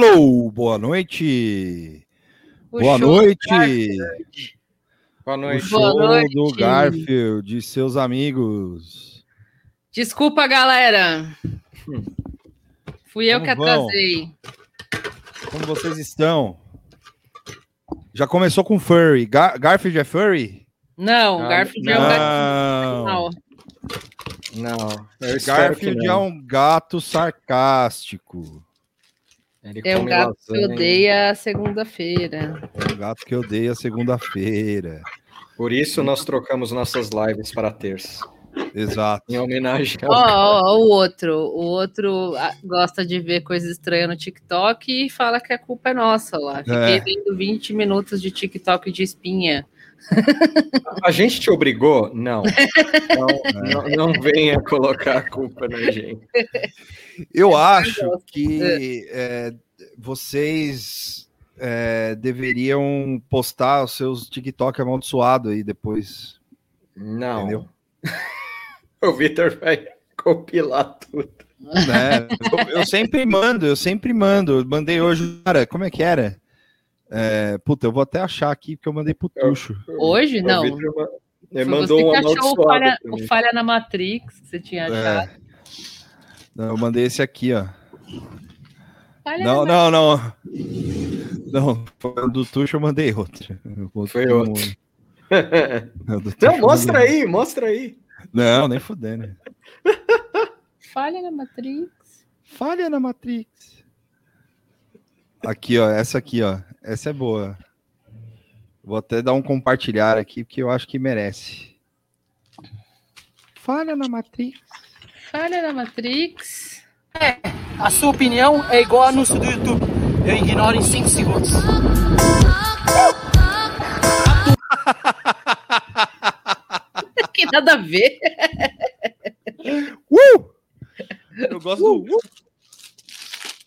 Alô, boa noite. O boa noite. Boa O noite. show Boa noite. do Garfield e seus amigos. Desculpa, galera. Fui eu Como que vão? atrasei. Como vocês estão? Já começou com furry. Gar- Garfield é furry? Não, Ah, Garfield é um gato Não. Não, Garfield é não. um gato sarcástico. Ele É um come gato que lasanha. odeia a segunda-feira. É um gato que odeia segunda-feira. Por isso nós trocamos nossas lives para terça. Exato. Em homenagem ao ó, ó, o outro. O outro ah, gosta de ver coisas estranhas no TikTok e fala que a culpa é nossa lá. Fiquei É. vendo 20 minutos de TikTok de espinha. A gente te obrigou? Não. Não, não, não venha colocar a culpa na gente. Eu acho que é, vocês é, deveriam postar os seus TikTok amaldiçoados aí depois. Não. Entendeu? O Vitor vai compilar tudo. né? Eu, eu sempre mando, eu sempre mando. Eu mandei hoje, cara, como é que era? É, puta, eu vou até achar aqui porque eu mandei pro Tuxo. Hoje, não. Ele mandou você que achou o falha, o falha na Matrix, que você tinha achado. É. Não, eu mandei esse aqui, ó. Falha Não, não, não. Não, foi o do Tuxo eu mandei outro. Eu Foi outro. Tuxo Não, mostra aí, mostra aí. Não, nem fudendo. Falha na Matrix. Falha na Matrix. Aqui, ó, essa aqui, ó. Essa é boa. Vou até dar um compartilhar aqui, porque eu acho que merece. Falha na Matrix. Falha na Matrix. A sua opinião é igual a anúncio do YouTube. Eu ignoro em 5 segundos. que nada a ver. Uh! Eu gosto do. Uh!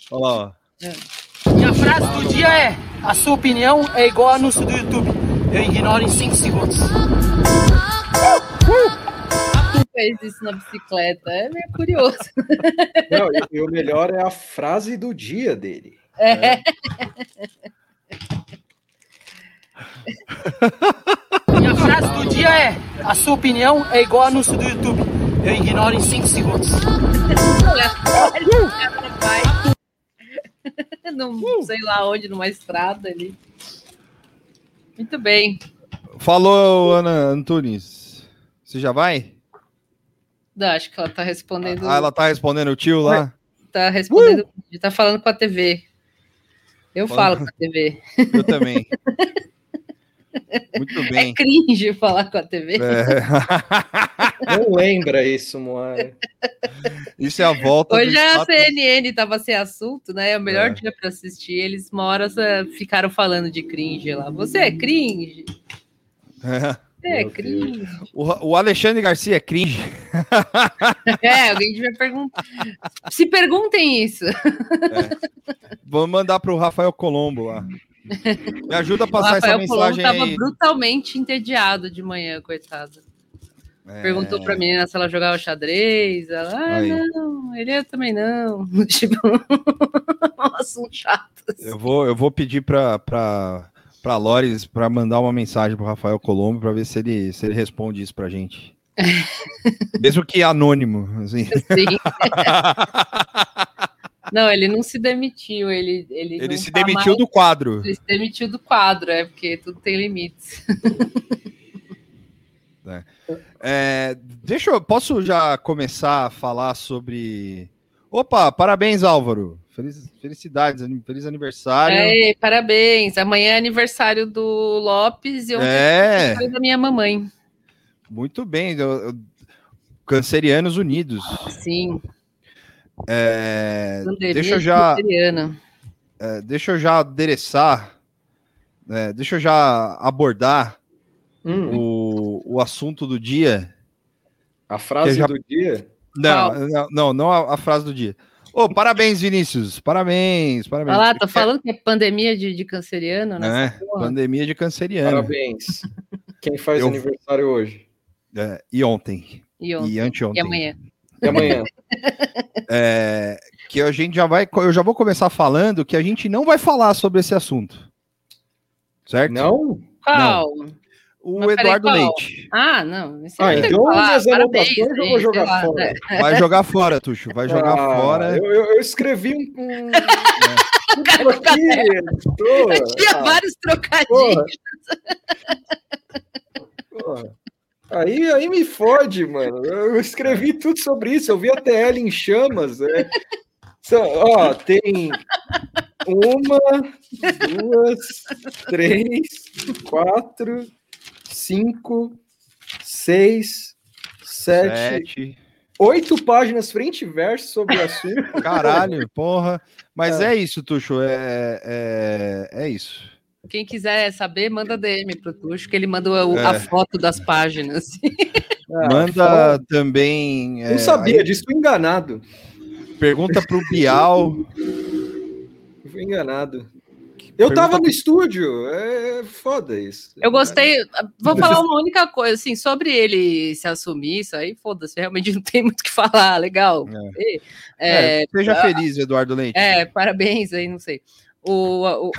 Olha lá, ó. E a frase do dia é: A sua opinião é igual a anúncio do YouTube. Eu ignoro em 5 segundos. Quem fez isso na bicicleta? É meio curioso. Não, e, e o melhor é a frase do dia dele. É. E a frase do dia é: A sua opinião é igual a anúncio do YouTube. Eu ignoro em 5 segundos. Não sei lá onde, numa estrada ali. Muito bem. Falou, Ana Antunes. Você já vai? Não, acho que ela tá respondendo. Ah, ela tá respondendo o tio lá? Tá respondendo. Tá falando com a TV. Eu Falando- falo com a TV. Eu também. Muito É bem. cringe falar com a TV. É. Não lembra isso, Moara. Isso é a volta Hoje a status- CNN tava sem assunto, né? É o melhor É. dia para assistir. Eles uma hora ficaram falando de cringe lá. Você é cringe? É. Você é Meu cringe? O, o Alexandre Garcia é cringe. É, alguém devia perguntar. Se perguntem isso. Vou mandar pro Rafael Colombo lá. Me ajuda a passar essa Rafael Colombo mensagem tava aí. brutalmente entediado de manhã, coitado. É. Perguntou pra menina se ela jogava xadrez. Ela, ah, Aí. não, ele eu também não. Tipo, um assunto chato. assim. Eu vou, eu vou pedir pra, pra, pra Lores pra mandar uma mensagem pro Rafael Colombo pra ver se ele, se ele responde isso pra gente. Mesmo que anônimo. Assim. Sim. Não, ele não se demitiu. Ele, ele, Ele se tá demitiu mais- do quadro. Ele se demitiu do quadro, é porque tudo tem limites. É, deixa eu. Posso já começar a falar sobre. Opa, parabéns, Álvaro. Feliz, felicidades, feliz aniversário. Ei, parabéns. Amanhã é aniversário do Lopes e ontem É. aniversário da minha mamãe. Muito bem. eu- eu- Cancerianos Unidos. Sim, É, deixa eu já. É, deixa eu já adereçar, é, deixa eu já abordar Hum, o, o assunto do dia. a frase já- do dia. Não, não, não, não a, a frase do dia. Ô, parabéns, Vinícius. Parabéns, parabéns. Olha lá, tô falando que é pandemia de, de canceriano, né? É, pandemia de canceriano. Parabéns. Quem faz Eu- aniversário hoje? É, e ontem. E, ontem, E anteontem. e amanhã. E amanhã? É, que a gente já vai. Eu já vou começar falando que a gente não vai falar sobre esse assunto. Certo? Não? Qual? O Mas peraí, Eduardo qual? Leite. Ah, não. Ah, aí não tem então falar. minhas Parabéns, anotações eu vou jogar lá, fora. né? Vai jogar fora, Tuxo. Vai jogar Ah, fora. Eu, eu- eu escrevi um. um... Tô. Eu tinha Ah, vários porra, trocadilhos. porra. Aí, aí me fode, mano. Eu escrevi tudo sobre isso. Eu vi a TL em chamas. é. São- ó, tem uma, duas, três, quatro, cinco, seis, sete, Sete. oito páginas frente e verso sobre o assunto. Caralho, porra. Mas é, isso, Tuxo. É, é, é isso. Quem quiser saber, manda DM pro Tuxo, que ele manda o- É. a foto das páginas. Ah, Manda também. é, Não sabia aí disso, fui enganado. pergunta pro Bial. Fui enganado. Eu tava no estúdio, é foda isso. Eu gostei. Vou falar uma única coisa, assim, sobre ele se assumir, isso aí, foda-se, realmente não tem muito o que falar, legal. É, É, seja feliz, Eduardo Leite. é, parabéns aí, não sei. O, o,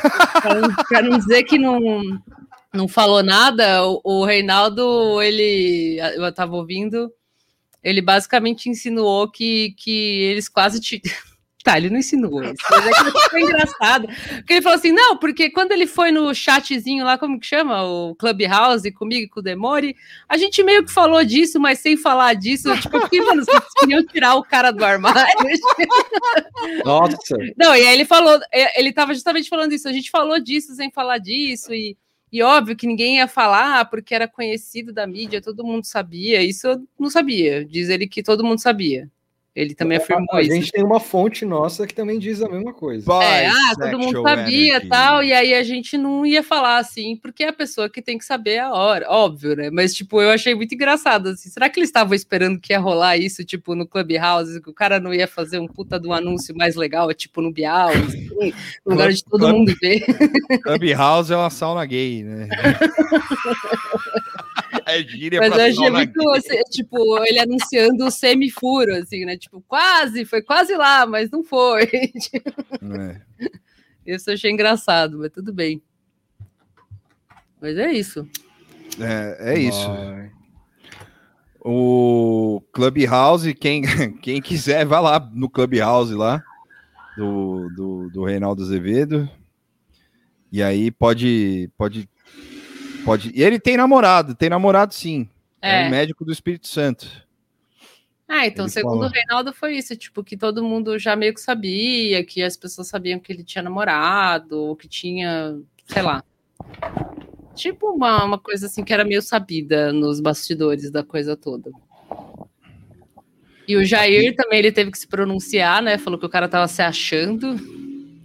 pra, não, dizer que não, não falou nada, o, o Reinaldo, ele, eu tava ouvindo, ele basicamente insinuou que, que eles quase te. Tá, ele não insinuou isso, mas é que foi engraçado. Porque ele falou assim: não, porque quando ele foi no chatzinho lá, como que chama? O Clubhouse comigo e com o Demore, a gente meio que falou disso, mas sem falar disso. Tipo, fiquei, mano, vocês queriam tirar o cara do armário. Nossa, Não, e aí ele falou, é, ele tava justamente falando isso, a gente falou disso sem falar disso, e, e óbvio que ninguém ia falar porque era conhecido da mídia, todo mundo sabia, isso eu não sabia, diz ele que todo mundo sabia. Ele também afirmou a isso. gente tem uma fonte nossa que também diz a mesma coisa. É, ah, todo mundo sabia tal, e aí a gente não ia falar assim, porque é a pessoa que tem que saber a hora, óbvio, né? Mas, tipo, eu achei muito engraçado, assim, será que eles estavam esperando que ia rolar isso, tipo, no Clubhouse, que o cara não ia fazer um puta do anúncio mais legal, tipo, no Bial, assim, no lugar de todo Club- mundo ver? Clubhouse é uma sauna gay, né? é gíria Mas pra eu achei muito, assim, tipo, ele anunciando o semifuro, assim, né? Tipo, quase, foi quase lá, mas não foi. É. Isso eu achei engraçado, mas tudo bem. Mas é isso. É, é isso. Ai. O Clubhouse, quem, quem quiser, vai lá no Clubhouse lá, do, do, do Reinaldo Azevedo. E aí pode, pode, pode. E ele tem namorado, tem namorado sim. É, É. um médico do Espírito Santo. Ah, então, Ele segundo falou. o Reinaldo, foi isso, tipo, que todo mundo já meio que sabia, que as pessoas sabiam que ele tinha namorado, ou que tinha, sei lá. Tipo uma, uma coisa assim que era meio sabida nos bastidores da coisa toda. E o Jair também ele teve que se pronunciar, né? Falou que o cara tava se achando.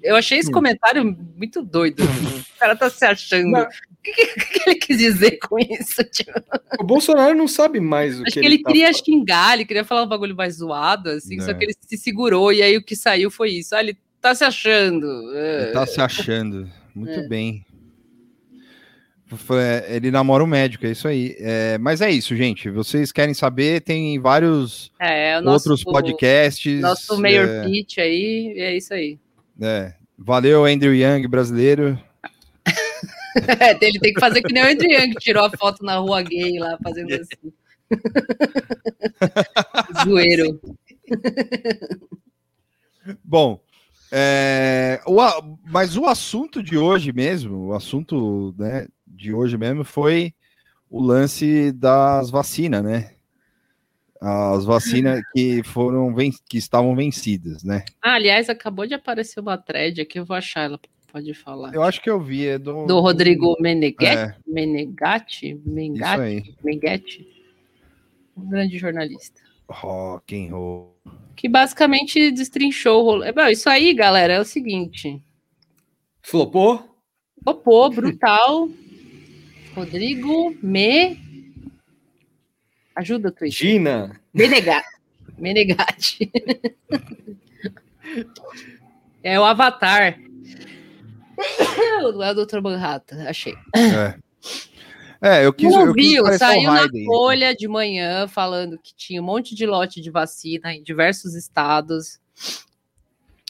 Eu achei esse Hum. comentário muito doido. O cara tá se achando. Não. O que, que- que ele quis dizer com isso? Tipo, O Bolsonaro não sabe mais o Acho que, que ele, tá queria falando. xingar, ele queria falar um bagulho mais zoado, assim, só É. que ele se segurou e aí o que saiu foi isso. Ah, ele tá se achando. Ele É. tá se achando. Muito É. bem. Foi- Ele namora um médico, é isso aí. É, mas é isso, gente. Vocês querem saber? Tem vários É, nosso, outros podcasts. Nosso Mayor é, Pitch aí, é isso aí. é. Valeu, Andrew Young, brasileiro. ele tem que fazer que nem o Andrew Young, que tirou a foto na rua gay lá, fazendo assim. Zoeiro. Bom, é, o mas o assunto de hoje mesmo, o assunto né, de hoje mesmo foi o lance das vacinas, né? As vacinas que foram ven- que estavam vencidas, né? Ah, aliás, acabou de aparecer uma thread aqui, eu vou achar ela, pode falar. Eu acho que eu vi, é do, Do Rodrigo Meneghetti? É, Menegatti? aí. Meneghetti? Um grande jornalista. Rock and roll. que basicamente destrinchou o rolê. Bom, isso aí, galera, é o seguinte: Flopou? popô, brutal. Rodrigo Me. Ajuda, Twitch. Gina. Menegatti. Menegatti. é o Avatar. Não é o Dr. Manhattan, achei. É. É, eu quis. Não eu quis viu? o Saiu na Raiden. Folha de manhã falando que tinha um monte de lote de vacina em diversos estados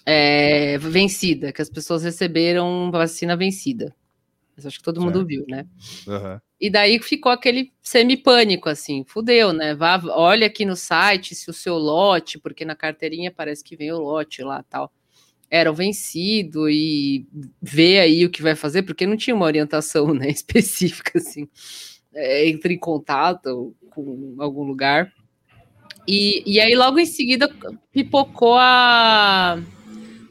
é, vencida, que as pessoas receberam vacina vencida. Mas acho que todo mundo Certo. viu, né? Aham. E daí ficou aquele semi-pânico, assim, fudeu, né? Vá, olha aqui no site se o seu lote, porque na carteirinha parece que vem o lote lá tal, era o vencido e vê aí o que vai fazer, porque não tinha uma orientação né, específica, assim. É, entre em contato com algum lugar. E, e aí, logo em seguida, pipocou a.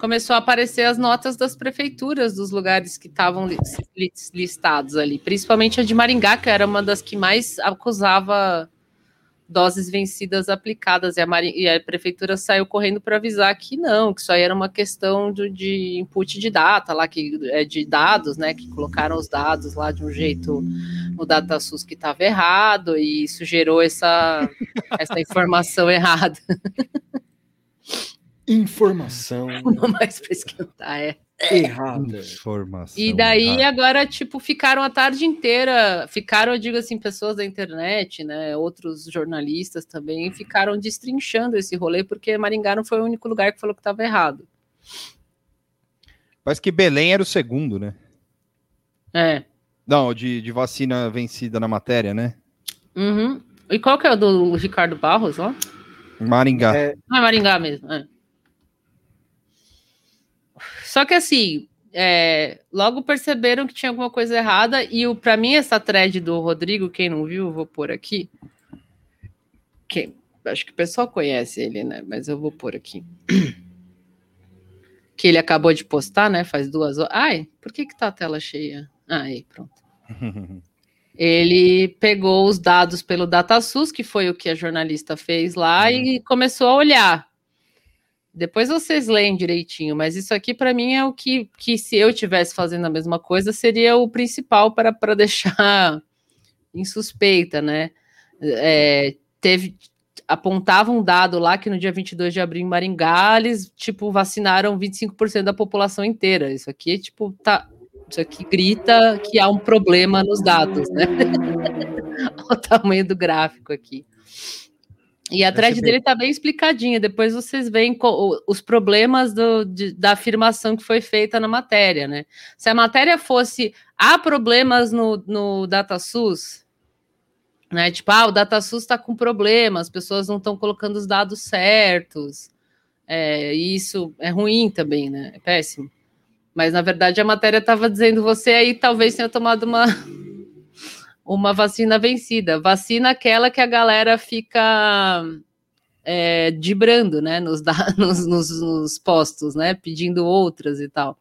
Começou a aparecer as notas das prefeituras dos lugares que estavam li- li- listados ali, principalmente a de Maringá, que era uma das que mais acusava doses vencidas aplicadas, e a, e a prefeitura saiu correndo para avisar que não, que isso aí era uma questão do- de input de data lá, que é de dados, né? Que colocaram os dados lá de um jeito no DataSUS que estava errado, e isso gerou essa, essa informação errada. Informação Uma mais para esquentar, é. errada. Informação. E daí errada. agora, tipo, ficaram a tarde inteira, ficaram, eu digo assim, pessoas da internet, né, outros jornalistas também, ficaram destrinchando esse rolê, porque Maringá não foi o único lugar que falou que estava errado. Parece que Belém era o segundo, né? É. Não, de, de vacina vencida na matéria, né? Uhum. E qual que é o do Ricardo Barros, ó? Maringá. É. Ah, Maringá mesmo, é. Só que assim, é, logo perceberam que tinha alguma coisa errada, e o para mim, essa thread do Rodrigo, quem não viu, eu vou pôr aqui. Que, acho que o pessoal conhece ele, né? Mas eu vou pôr aqui. Que ele acabou de postar, né? Faz duas horas. Ai, por que, que tá a tela cheia? Ah, aí, pronto. Ele pegou os dados pelo DataSUS, que foi o que a jornalista fez lá, e começou a olhar. Depois vocês leem direitinho, mas isso aqui para mim é o que, que se eu tivesse fazendo a mesma coisa, seria o principal para para deixar em suspeita, né? É, teve apontava um dado lá que no dia 22 de abril em Maringá, eles tipo vacinaram 25% da população inteira. Isso aqui tipo tá isso aqui grita que há um problema nos dados, né? O tamanho do gráfico aqui. E a thread dele tá bem explicadinha. Depois vocês veem os problemas do- de- da afirmação que foi feita na matéria, né? Se a matéria fosse há problemas no, no DataSUS, né? Tipo, ah, o DataSUS está com problema, as pessoas não estão colocando os dados certos. É, e isso é ruim também, né? É péssimo. Mas na verdade a matéria estava dizendo você aí talvez tenha tomado uma uma vacina vencida, vacina aquela que a galera fica é, dibrando, né, nos, da- nos, nos- nos postos, né, pedindo outras e tal.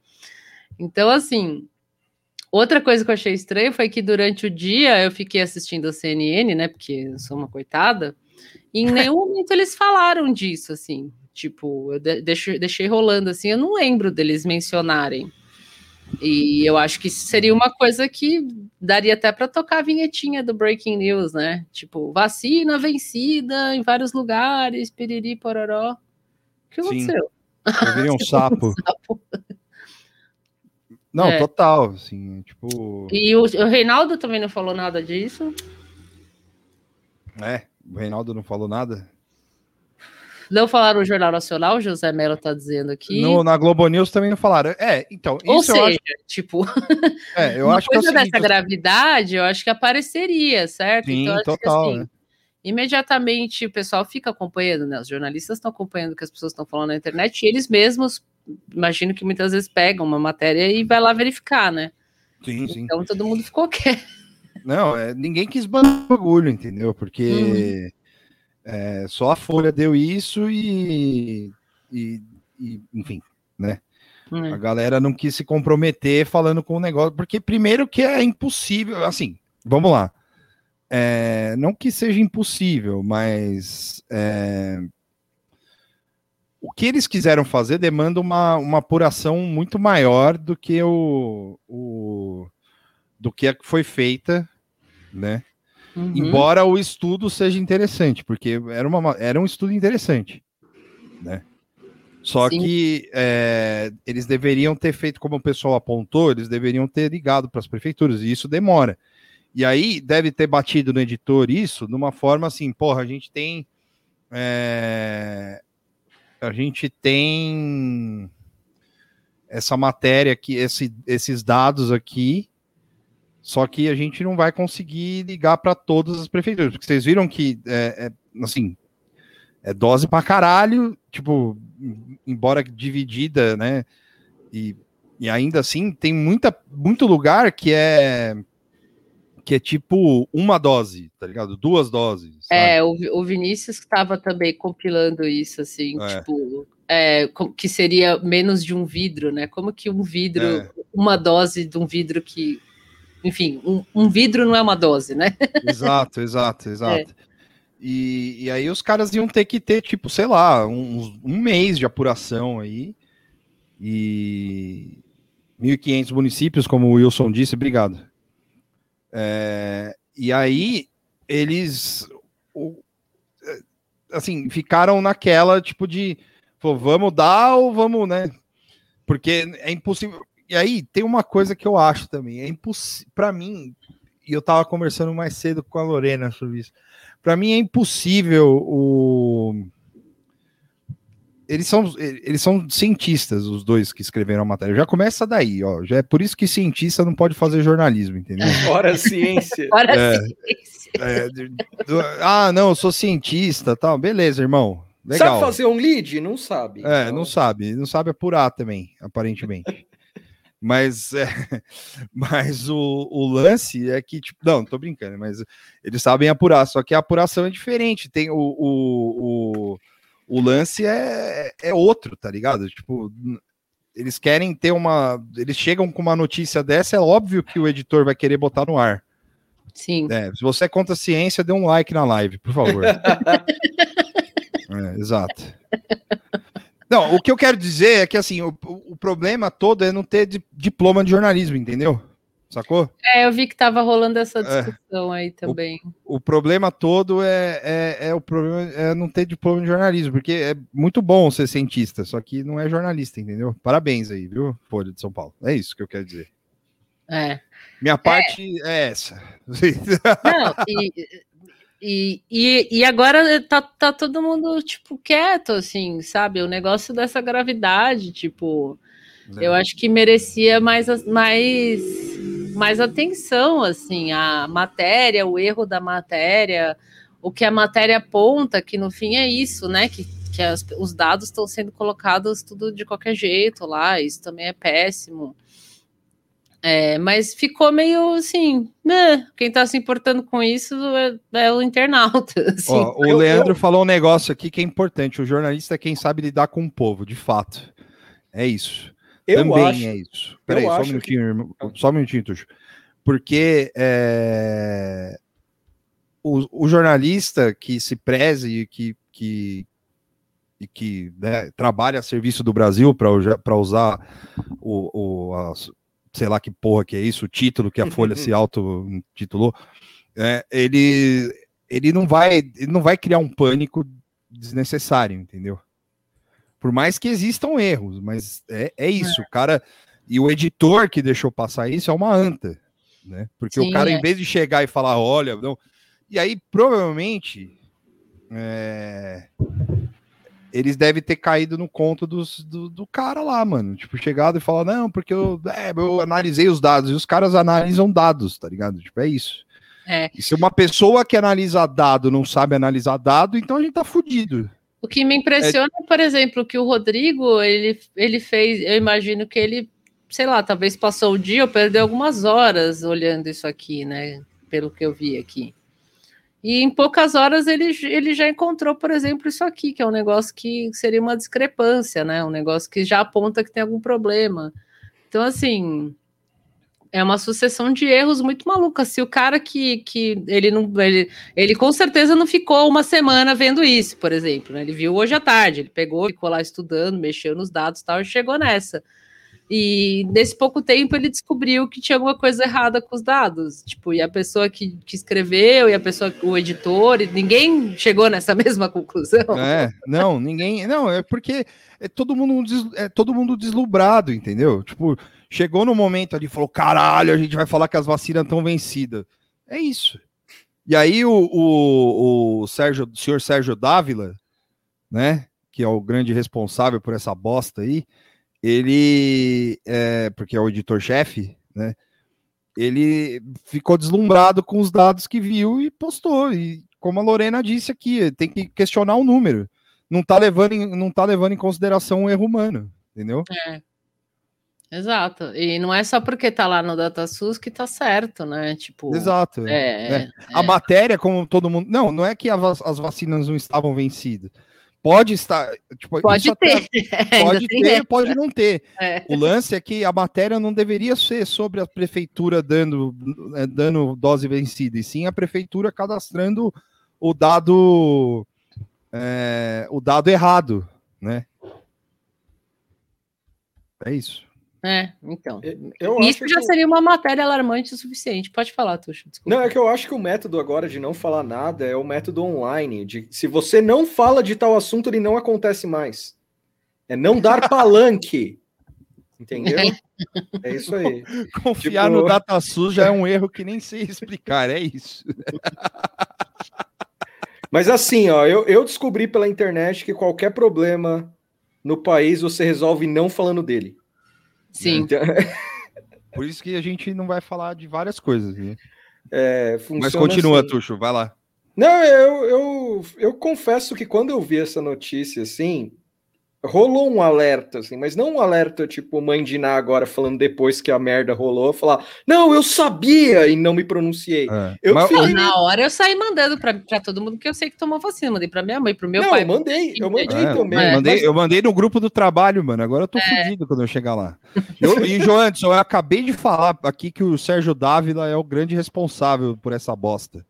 Então, assim, outra coisa que eu achei estranho foi que durante o dia eu fiquei assistindo a CNN, né, porque eu sou uma coitada, e em nenhum momento eles falaram disso, assim, tipo, eu de- deixei rolando, assim, eu não lembro deles mencionarem. E eu acho que seria uma coisa que daria até para tocar a vinhetinha do Breaking News, né? Tipo, vacina vencida em vários lugares, piriri, pororó. O que Sim. aconteceu? Eu virei um sapo. Sapo. Não, É. total, assim, tipo, E o, o Reinaldo também não falou nada disso. é, o Reinaldo não falou nada. Não falaram no Jornal Nacional, o José Melo tá dizendo aqui. No, na Globo News também não falaram. É, então, Ou seja, acho, tipo, é, eu acho que é coisa dessa gravidade, eu acho que apareceria, certo? Sim, acho total, que né? imediatamente o pessoal fica acompanhando, né? Os jornalistas estão acompanhando o que as pessoas estão falando na internet e eles mesmos, imagino que muitas vezes pegam uma matéria e vai lá verificar, né? Sim, sim. Então todo mundo ficou quieto. Não, é, ninguém quis bancar o bagulho, entendeu? Porque Uhum. É, só a Folha deu isso e, e- e, enfim, né? Hum. A galera não quis se comprometer falando com o negócio, porque primeiro que é impossível, assim, vamos lá. É, não que seja impossível, mas é, o que eles quiseram fazer demanda uma, uma apuração muito maior do que o, o do que foi feita né? Uhum. Embora o estudo seja interessante, porque era, uma, era um estudo interessante, né? Só Sim. que é, eles deveriam ter feito, como o pessoal apontou, eles deveriam ter ligado para as prefeituras, e isso demora. E aí deve ter batido no editor isso de uma forma assim, porra, a gente tem. é, a gente tem essa matéria aqui, esse- esses dados aqui, só que a gente não vai conseguir ligar para todas as prefeituras, porque vocês viram que, é, é, assim, é dose pra caralho, tipo, em- embora dividida, né, e, e ainda assim tem muita, muito lugar que é que é tipo uma dose, tá ligado? Duas doses. sabe? É, o, o Vinícius estava também compilando isso, assim, É. tipo, é, que seria menos de um vidro, né? Como que um vidro, É. uma dose de um vidro que. Enfim, um, um vidro não é uma dose, né? Exato, exato, exato. E, e aí os caras iam ter que ter, tipo, sei lá, uns- um mês de apuração aí. E 1.500 municípios, como o Wilson disse, obrigado. É, e aí eles, é, assim, ficaram naquela, tipo, de, pô, vamos dar ou vamos, né? Porque é impossível. E aí tem uma coisa que eu acho também, é impossível, para mim, e eu tava conversando mais cedo com a Lorena sobre isso. Para mim é impossível o eles são eles são cientistas os dois que escreveram a matéria. Já começa daí, ó. Já é por isso que cientista não pode fazer jornalismo, entendeu? Fora ciência. Agora É. sim. É, de- do- ah, não, eu sou cientista, tal. Beleza, irmão. Legal. Sabe fazer um lead? Não sabe. É, Então, não sabe, não sabe apurar também, aparentemente. Mas é, mas o, o lance é que, tipo, não, tô brincando, mas eles sabem apurar, só que a apuração é diferente. Tem o, o, o, o lance é, é outro, tá ligado? Tipo, eles querem ter uma. Eles chegam com uma notícia dessa, é óbvio que o editor vai querer botar no ar. Sim. É, se você é contra a ciência, dê um like na live, por favor. É, exato. Não, o que eu quero dizer é que assim, o, o problema todo é não ter di- diploma de jornalismo, entendeu? Sacou? É, eu vi que tava rolando essa É. discussão aí também. O problema todo é, é, é o problema é não ter diploma de jornalismo, porque é muito bom ser cientista, só que não é jornalista, entendeu? Parabéns aí, viu? Folha de São Paulo. É isso que eu quero dizer. É. Minha parte é, essa. Não, e, e, e, e agora tá, tá todo mundo, tipo, quieto, assim, sabe? O negócio dessa gravidade, tipo, eu acho que merecia mais, mais, mais atenção, assim, a matéria, o erro da matéria, o que a matéria aponta, que no fim é isso, né? Que, que as- os dados estão sendo colocados tudo de qualquer jeito lá, isso também é péssimo. É, mas ficou meio assim, né? Quem tá se importando com isso é, é o internauta. assim. Ó, o Eu- Leandro falou um negócio aqui que é importante. O jornalista é quem sabe lidar com o povo, de fato. É isso. Eu Também acho. é isso. Peraí, só um minutinho, irmão. Só um minutinho, Tuxo. Porque é, o, o jornalista que se preze e que, que, e que né, trabalha a serviço do Brasil para usar o, o a- sei lá que porra que é isso, o título que a Folha se auto-titulou, é, ele, ele, não vai, ele não vai criar um pânico desnecessário, entendeu? Por mais que existam erros, mas é, é isso, o cara. E o editor que deixou passar isso é uma anta, né? Porque Sim, o cara, é. em vez de chegar e falar, olha, não. E aí, provavelmente, é, eles devem ter caído no conto dos, do, do cara lá, mano. Tipo, chegado e falar, não, porque eu, é, eu analisei os dados, e os caras analisam dados, tá ligado? Tipo, é isso. É. E se uma pessoa que analisa dado não sabe analisar dado, então a gente tá fudido. O que me impressiona, por exemplo, que o Rodrigo, ele, ele fez, eu imagino que ele, sei lá, talvez passou o dia ou perdeu algumas horas olhando isso aqui, né? Pelo que eu vi aqui. E em poucas horas ele, ele já encontrou, por exemplo, isso aqui, que é um negócio que seria uma discrepância, né? Um negócio que já aponta que tem algum problema. Então, assim, é uma sucessão de erros muito maluca. Se o cara que, que ele não. Ele, ele com certeza não ficou uma semana vendo isso, por exemplo. né? Ele viu hoje à tarde, ele pegou, ficou lá estudando, mexeu nos dados e tal, e chegou nessa. E nesse pouco tempo ele descobriu que tinha alguma coisa errada com os dados. Tipo, e a pessoa que, que escreveu, e a pessoa, o editor, e ninguém chegou nessa mesma conclusão. É, não, ninguém. Não, é porque é todo mundo, é todo mundo deslumbrado, entendeu? Tipo, chegou no momento ali e falou: caralho, a gente vai falar que as vacinas estão vencidas. É isso. E aí o, o, o Sérgio, o senhor Sérgio Dávila, né? Que é o grande responsável por essa bosta aí, ele é, porque é o editor-chefe, né? Ele ficou deslumbrado com os dados que viu e postou. E como a Lorena disse aqui, tem que questionar o número. Não tá levando em, não tá levando em consideração o erro humano, entendeu? Exato. E não é só porque tá lá no DataSUS que tá certo, né? Tipo. Exato. É, É. A matéria, como todo mundo. Não, não é que as vacinas não estavam vencidas. Pode estar. Tipo, Pode até- ter. Ainda Pode ter, pode não ter. É. O lance é que a matéria não deveria ser sobre a prefeitura dando, eh, dando dose vencida, e sim a prefeitura cadastrando o dado eh, o dado errado, né? É isso. É, então. Eu Isso acho já que- seria uma matéria alarmante o suficiente. Pode falar, Tuxo. Desculpa. Não, é que eu acho que o método agora de não falar nada é o método online. De se você não fala de tal assunto, ele não acontece mais. É não dar palanque. Entendeu? É isso aí. Confiar Tipo- no DataSUS já é um erro que nem sei explicar, é isso. Mas assim, ó, eu, eu descobri pela internet que qualquer problema no país você resolve não falando dele. Sim. Então, Por isso que a gente não vai falar de várias coisas. né? é, Mas continua, assim. Tuxo, vai lá. Não, eu, eu, eu confesso que quando eu vi essa notícia, assim, rolou um alerta, assim, mas não um alerta tipo mãe de Ná agora falando depois que a merda rolou, falar, não, eu sabia e não me pronunciei. É. Eu Mas- fiquei- na hora eu saí mandando pra, pra todo mundo que eu sei que tomou vacina. Mandei pra minha mãe, pro meu não, pai. eu mandei, eu mandei É, também. eu, mandei, mas- eu mandei no grupo do trabalho, mano. Agora eu tô fudido quando eu chegar lá. Eu, e, Joanderson, eu acabei de falar aqui que o Sérgio Dávila é o grande responsável por essa bosta.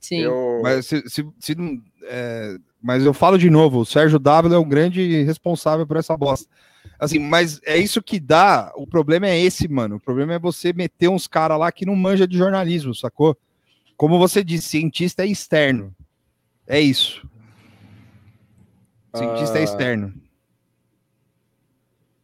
Sim. eu- Mas, se, se- se não- é, mas eu falo de novo, o Sérgio Dávila é o grande responsável por essa bosta. Assim, mas é isso que dá. O problema é esse, mano. O problema é você meter uns caras lá que não manja de jornalismo, sacou? Como você disse, cientista é externo. É isso. Cientista é Ah. externo.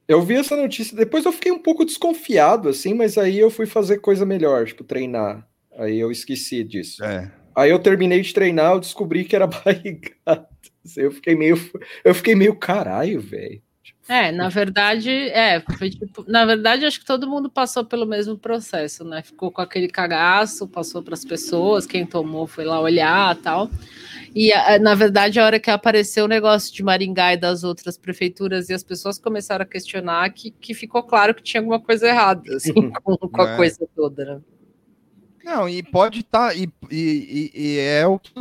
Eu vi essa notícia, depois eu fiquei um pouco desconfiado, assim, mas aí eu fui fazer coisa melhor, tipo, treinar. Aí eu esqueci disso. É. Aí eu terminei de treinar, eu descobri que era barrigada. Eu fiquei meio, eu fiquei meio caralho, velho. É, na verdade, é, foi tipo, na verdade, acho que todo mundo passou pelo mesmo processo, né? Ficou com aquele cagaço, passou para as pessoas, quem tomou foi lá olhar tal. E na verdade, a hora que apareceu o negócio de Maringá e das outras prefeituras e as pessoas começaram a questionar, que, que ficou claro que tinha alguma coisa errada, assim, com, com a É. coisa toda, né? Não, e pode estar. e, e- e- e é o que.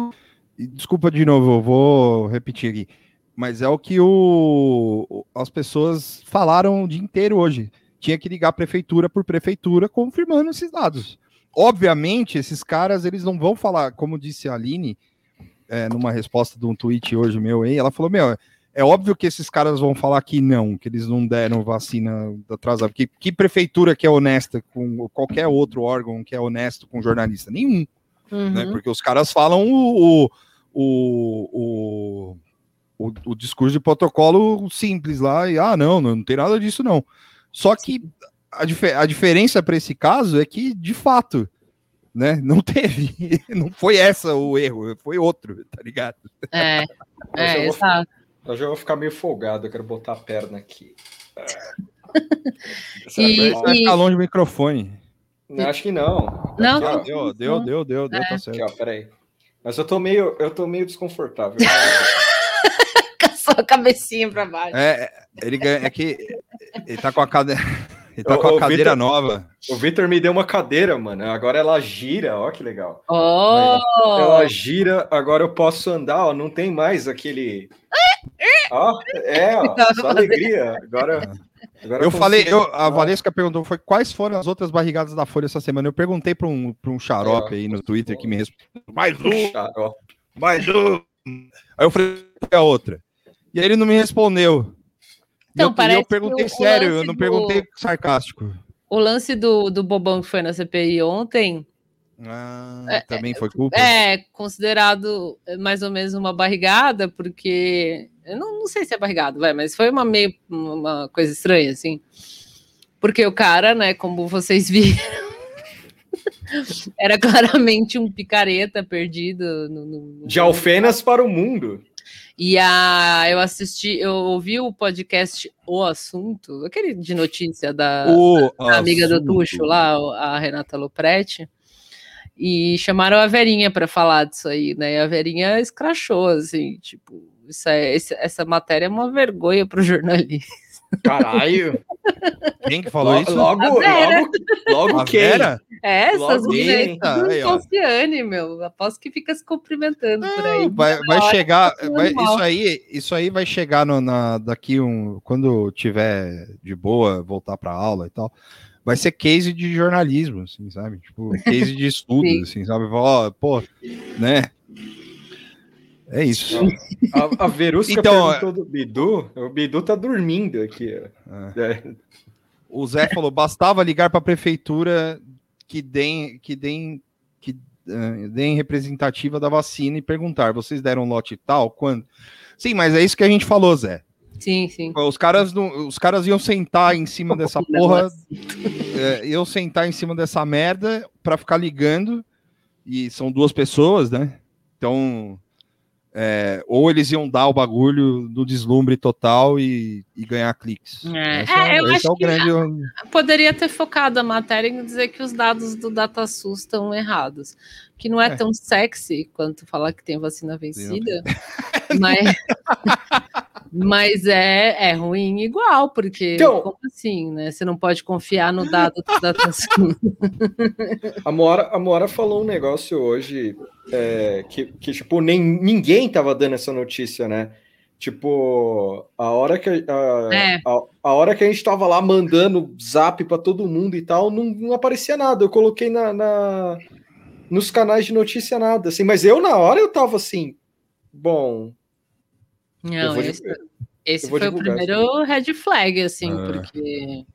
Desculpa de novo, eu vou repetir aqui. Mas é o que o- as pessoas falaram o dia inteiro hoje. Tinha que ligar prefeitura por prefeitura confirmando esses dados. Obviamente, esses caras eles não vão falar, como disse a Aline, é, numa resposta de um tweet hoje meu aí, ela falou: Meu, é óbvio que esses caras vão falar que não, que eles não deram vacina atrasada. Que, que prefeitura que é honesta com qualquer outro órgão que é honesto com jornalista? Nenhum, né? Uhum. Porque os caras falam o, o, o, o, discurso de protocolo simples lá, e ah, não, não tem nada disso, não. Só que a, dife- a diferença para esse caso é que, de fato, né, não teve, não foi essa o erro, foi outro, tá ligado? É, é, exato. Eu já vou ficar meio folgado, eu quero botar a perna aqui. E- Você vai- ficar longe do microfone. Não, acho que não. Não, Aqui, ó. não. Deu, deu, deu, deu, deu, tá Aqui, certo. ó, peraí. Mas eu tô meio, eu tô meio desconfortável. Com a sua cabecinha para baixo. É, ele ganha, é que ele tá com a cadeira, ele tá Ô, com a cadeira Vitor- nova. o Vitor me deu uma cadeira, mano. Agora ela gira, ó que legal. Oh! Ela gira, agora eu posso andar, ó, não tem mais aquele. Ó, é, ó, só alegria. Agora, agora Eu falei, consigo- eu, a Valesca perguntou foi quais foram as outras barrigadas da Folha essa semana. Eu perguntei para um, pra um xarope É, aí no Twitter que me respondeu. Mais um, xarope. mais um. Aí eu falei, "Qual é a outra. E aí ele não me respondeu. Então, eu, e parece eu perguntei sério, eu não do- perguntei sarcástico. O lance do, do Bobão que foi na CPI ontem Ah, também foi culpa? é considerado mais ou menos uma barrigada, porque eu não, não sei se é barrigada, vai, mas foi uma meio uma coisa estranha, assim. Porque o cara, né, como vocês viram, era claramente um picareta perdido no, no- no- De Alfenas para o mundo. E a, eu assisti, eu ouvi o podcast O Assunto, aquele de notícia da, O a amiga do. Tuxo lá, a Renata Lopretti, e chamaram a Verinha para falar disso aí, né? E a Verinha escrachou, assim, tipo, isso é, essa matéria é uma vergonha para o jornalista. Caralho. Quem que falou Lo- isso? Logo, A Vera. logo, logo A quem? Vera? É, essas Logo mulheres falciane, meu. Aposto que fica se cumprimentando por aí. Vai, vai hora chegar, tá vai- isso aí, isso aí vai chegar no, na, daqui um, quando tiver de boa, voltar para aula e tal, vai ser case de jornalismo, assim, sabe? Tipo, case de estudo, Sim. assim, sabe? Ó, pô, né? É isso. A, a Verusca Então, perguntou do Bidu. O Bidu tá dormindo aqui. É. É. O Zé falou, bastava ligar para a prefeitura que deem, que deem, que eh, deem representativa da vacina e perguntar, vocês deram lote tal? Quando? Sim, mas é isso que a gente falou, Zé. Sim, sim. Os caras, não, os caras iam sentar em cima dessa porra, é, iam sentar em cima dessa merda pra ficar ligando, e são duas pessoas, né? Então, é, ou eles iam dar o bagulho do deslumbre total e, e ganhar cliques. É, Esse é, eu acho é o que- grande. Poderia ter focado a matéria em dizer que os dados do DataSUS estão errados. Que não é, É. tão sexy quanto falar que tem vacina vencida, mas, mas é, é ruim igual, porque Então- como assim, né? Você não pode confiar no dado do DataSUS. A Moara, a Moara falou um negócio hoje é, que, que, tipo, nem, ninguém tava dando essa notícia, né? Tipo, a hora que a, É. a, a hora que a gente tava lá mandando zap para todo mundo e tal, não, não aparecia nada. Eu coloquei na, na- nos canais de notícia nada, assim, mas eu na hora eu tava assim, bom, Não, vou esse, esse eu vou foi o primeiro red flag, assim, É. porque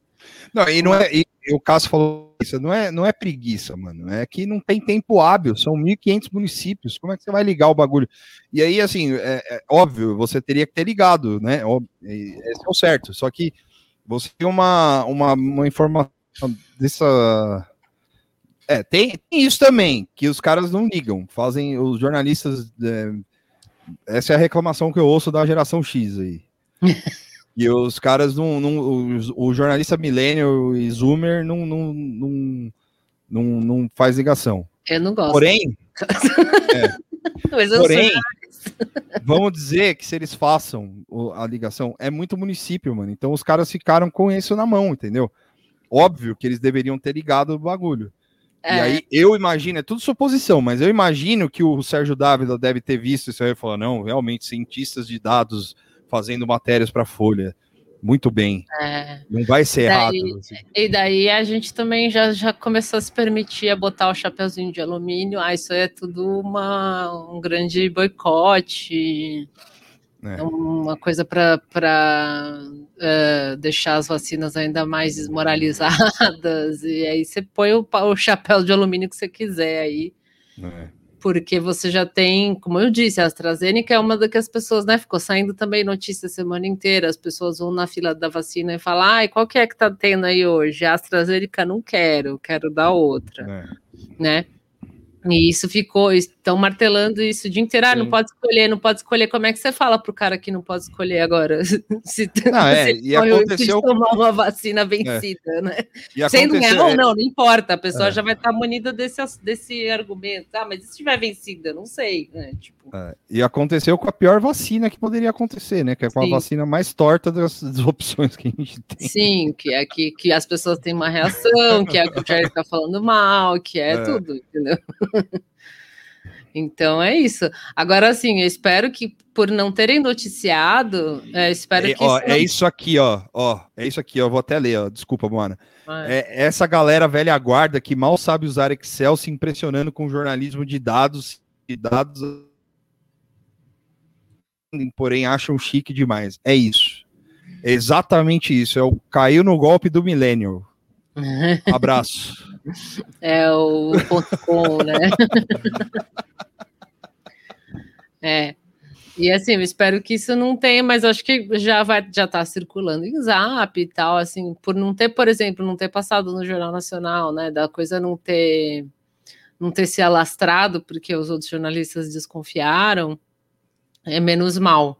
Não, e não é. E, o Cássio falou isso, não é, não é preguiça, mano. É que não tem tempo hábil, são 1.500 municípios. Como é que você vai ligar o bagulho? E aí, assim, é, é óbvio, você teria que ter ligado, né? Esse é o certo. Só que você tem uma, uma, uma informação dessa. É, tem, tem isso também, que os caras não ligam, fazem os jornalistas. é, essa é a reclamação que eu ouço da geração X aí. E os caras não. não os- o, jornalista millennial e zoomer não, não, não, não, não faz ligação. eu não gosto. Porém, eu porém, vamos dizer que se eles façam a ligação, é muito município, mano. Então os caras ficaram com isso na mão, entendeu? Óbvio que eles deveriam ter ligado o bagulho. E é, aí eu imagino, é tudo suposição, mas eu imagino que o Sérgio Dávila deve ter visto isso aí e falar: não, realmente, cientistas de dados fazendo matérias para Folha. Muito bem. é. Não vai ser Daí- errado. assim. E daí a gente também já, já começou a se permitir a botar o chapeuzinho de alumínio. Ah, isso aí é tudo uma, um grande boicote, É. uma coisa para deixar as vacinas ainda mais desmoralizadas. E aí você põe o, o chapéu de alumínio que você quiser aí. É. Porque você já tem, como eu disse, a AstraZeneca é uma das que as pessoas, né? Ficou saindo também notícia a semana inteira. As pessoas vão na fila da vacina e falam: ai, qual que é que tá tendo aí hoje? A AstraZeneca não quero, quero dar outra, É. né? E isso ficou, estão martelando isso o dia inteiro. Ah, não pode escolher, não pode escolher. Como é que você fala pro cara que não pode escolher agora? Se, Não, é, e aconteceu- de tomar uma vacina vencida, né? E Sendo aconteceu- não, é, não, não importa. A pessoa É. já vai estar munida desse, desse argumento. Ah, mas e se tiver vencida? Não sei. Né? Tipo, é, e aconteceu com a pior vacina que poderia acontecer, né? Que é com a Sim. vacina mais torta das, das opções que a gente tem. sim, que é que, que as pessoas têm uma reação, que é que o Jair está falando mal, que é, É. tudo, entendeu? Então é isso. Agora, assim, eu espero que, por não terem noticiado, é, espero É, que. ó, isso é não- isso aqui, ó, ó. É isso aqui, ó. Vou até ler, ó. Desculpa, mano. É. É essa galera velha guarda que mal sabe usar Excel se impressionando com jornalismo de dados e dados, porém acham chique demais. É isso. Exatamente isso. É o caiu no golpe do milênio. Abraço. É o ponto com, né? é. E assim, eu espero que isso não tenha, mas acho que já vai já tá circulando em Zap e tal, assim, por não ter, por exemplo, não ter passado no Jornal Nacional, né, da coisa não ter não ter se alastrado porque os outros jornalistas desconfiaram, é menos mal.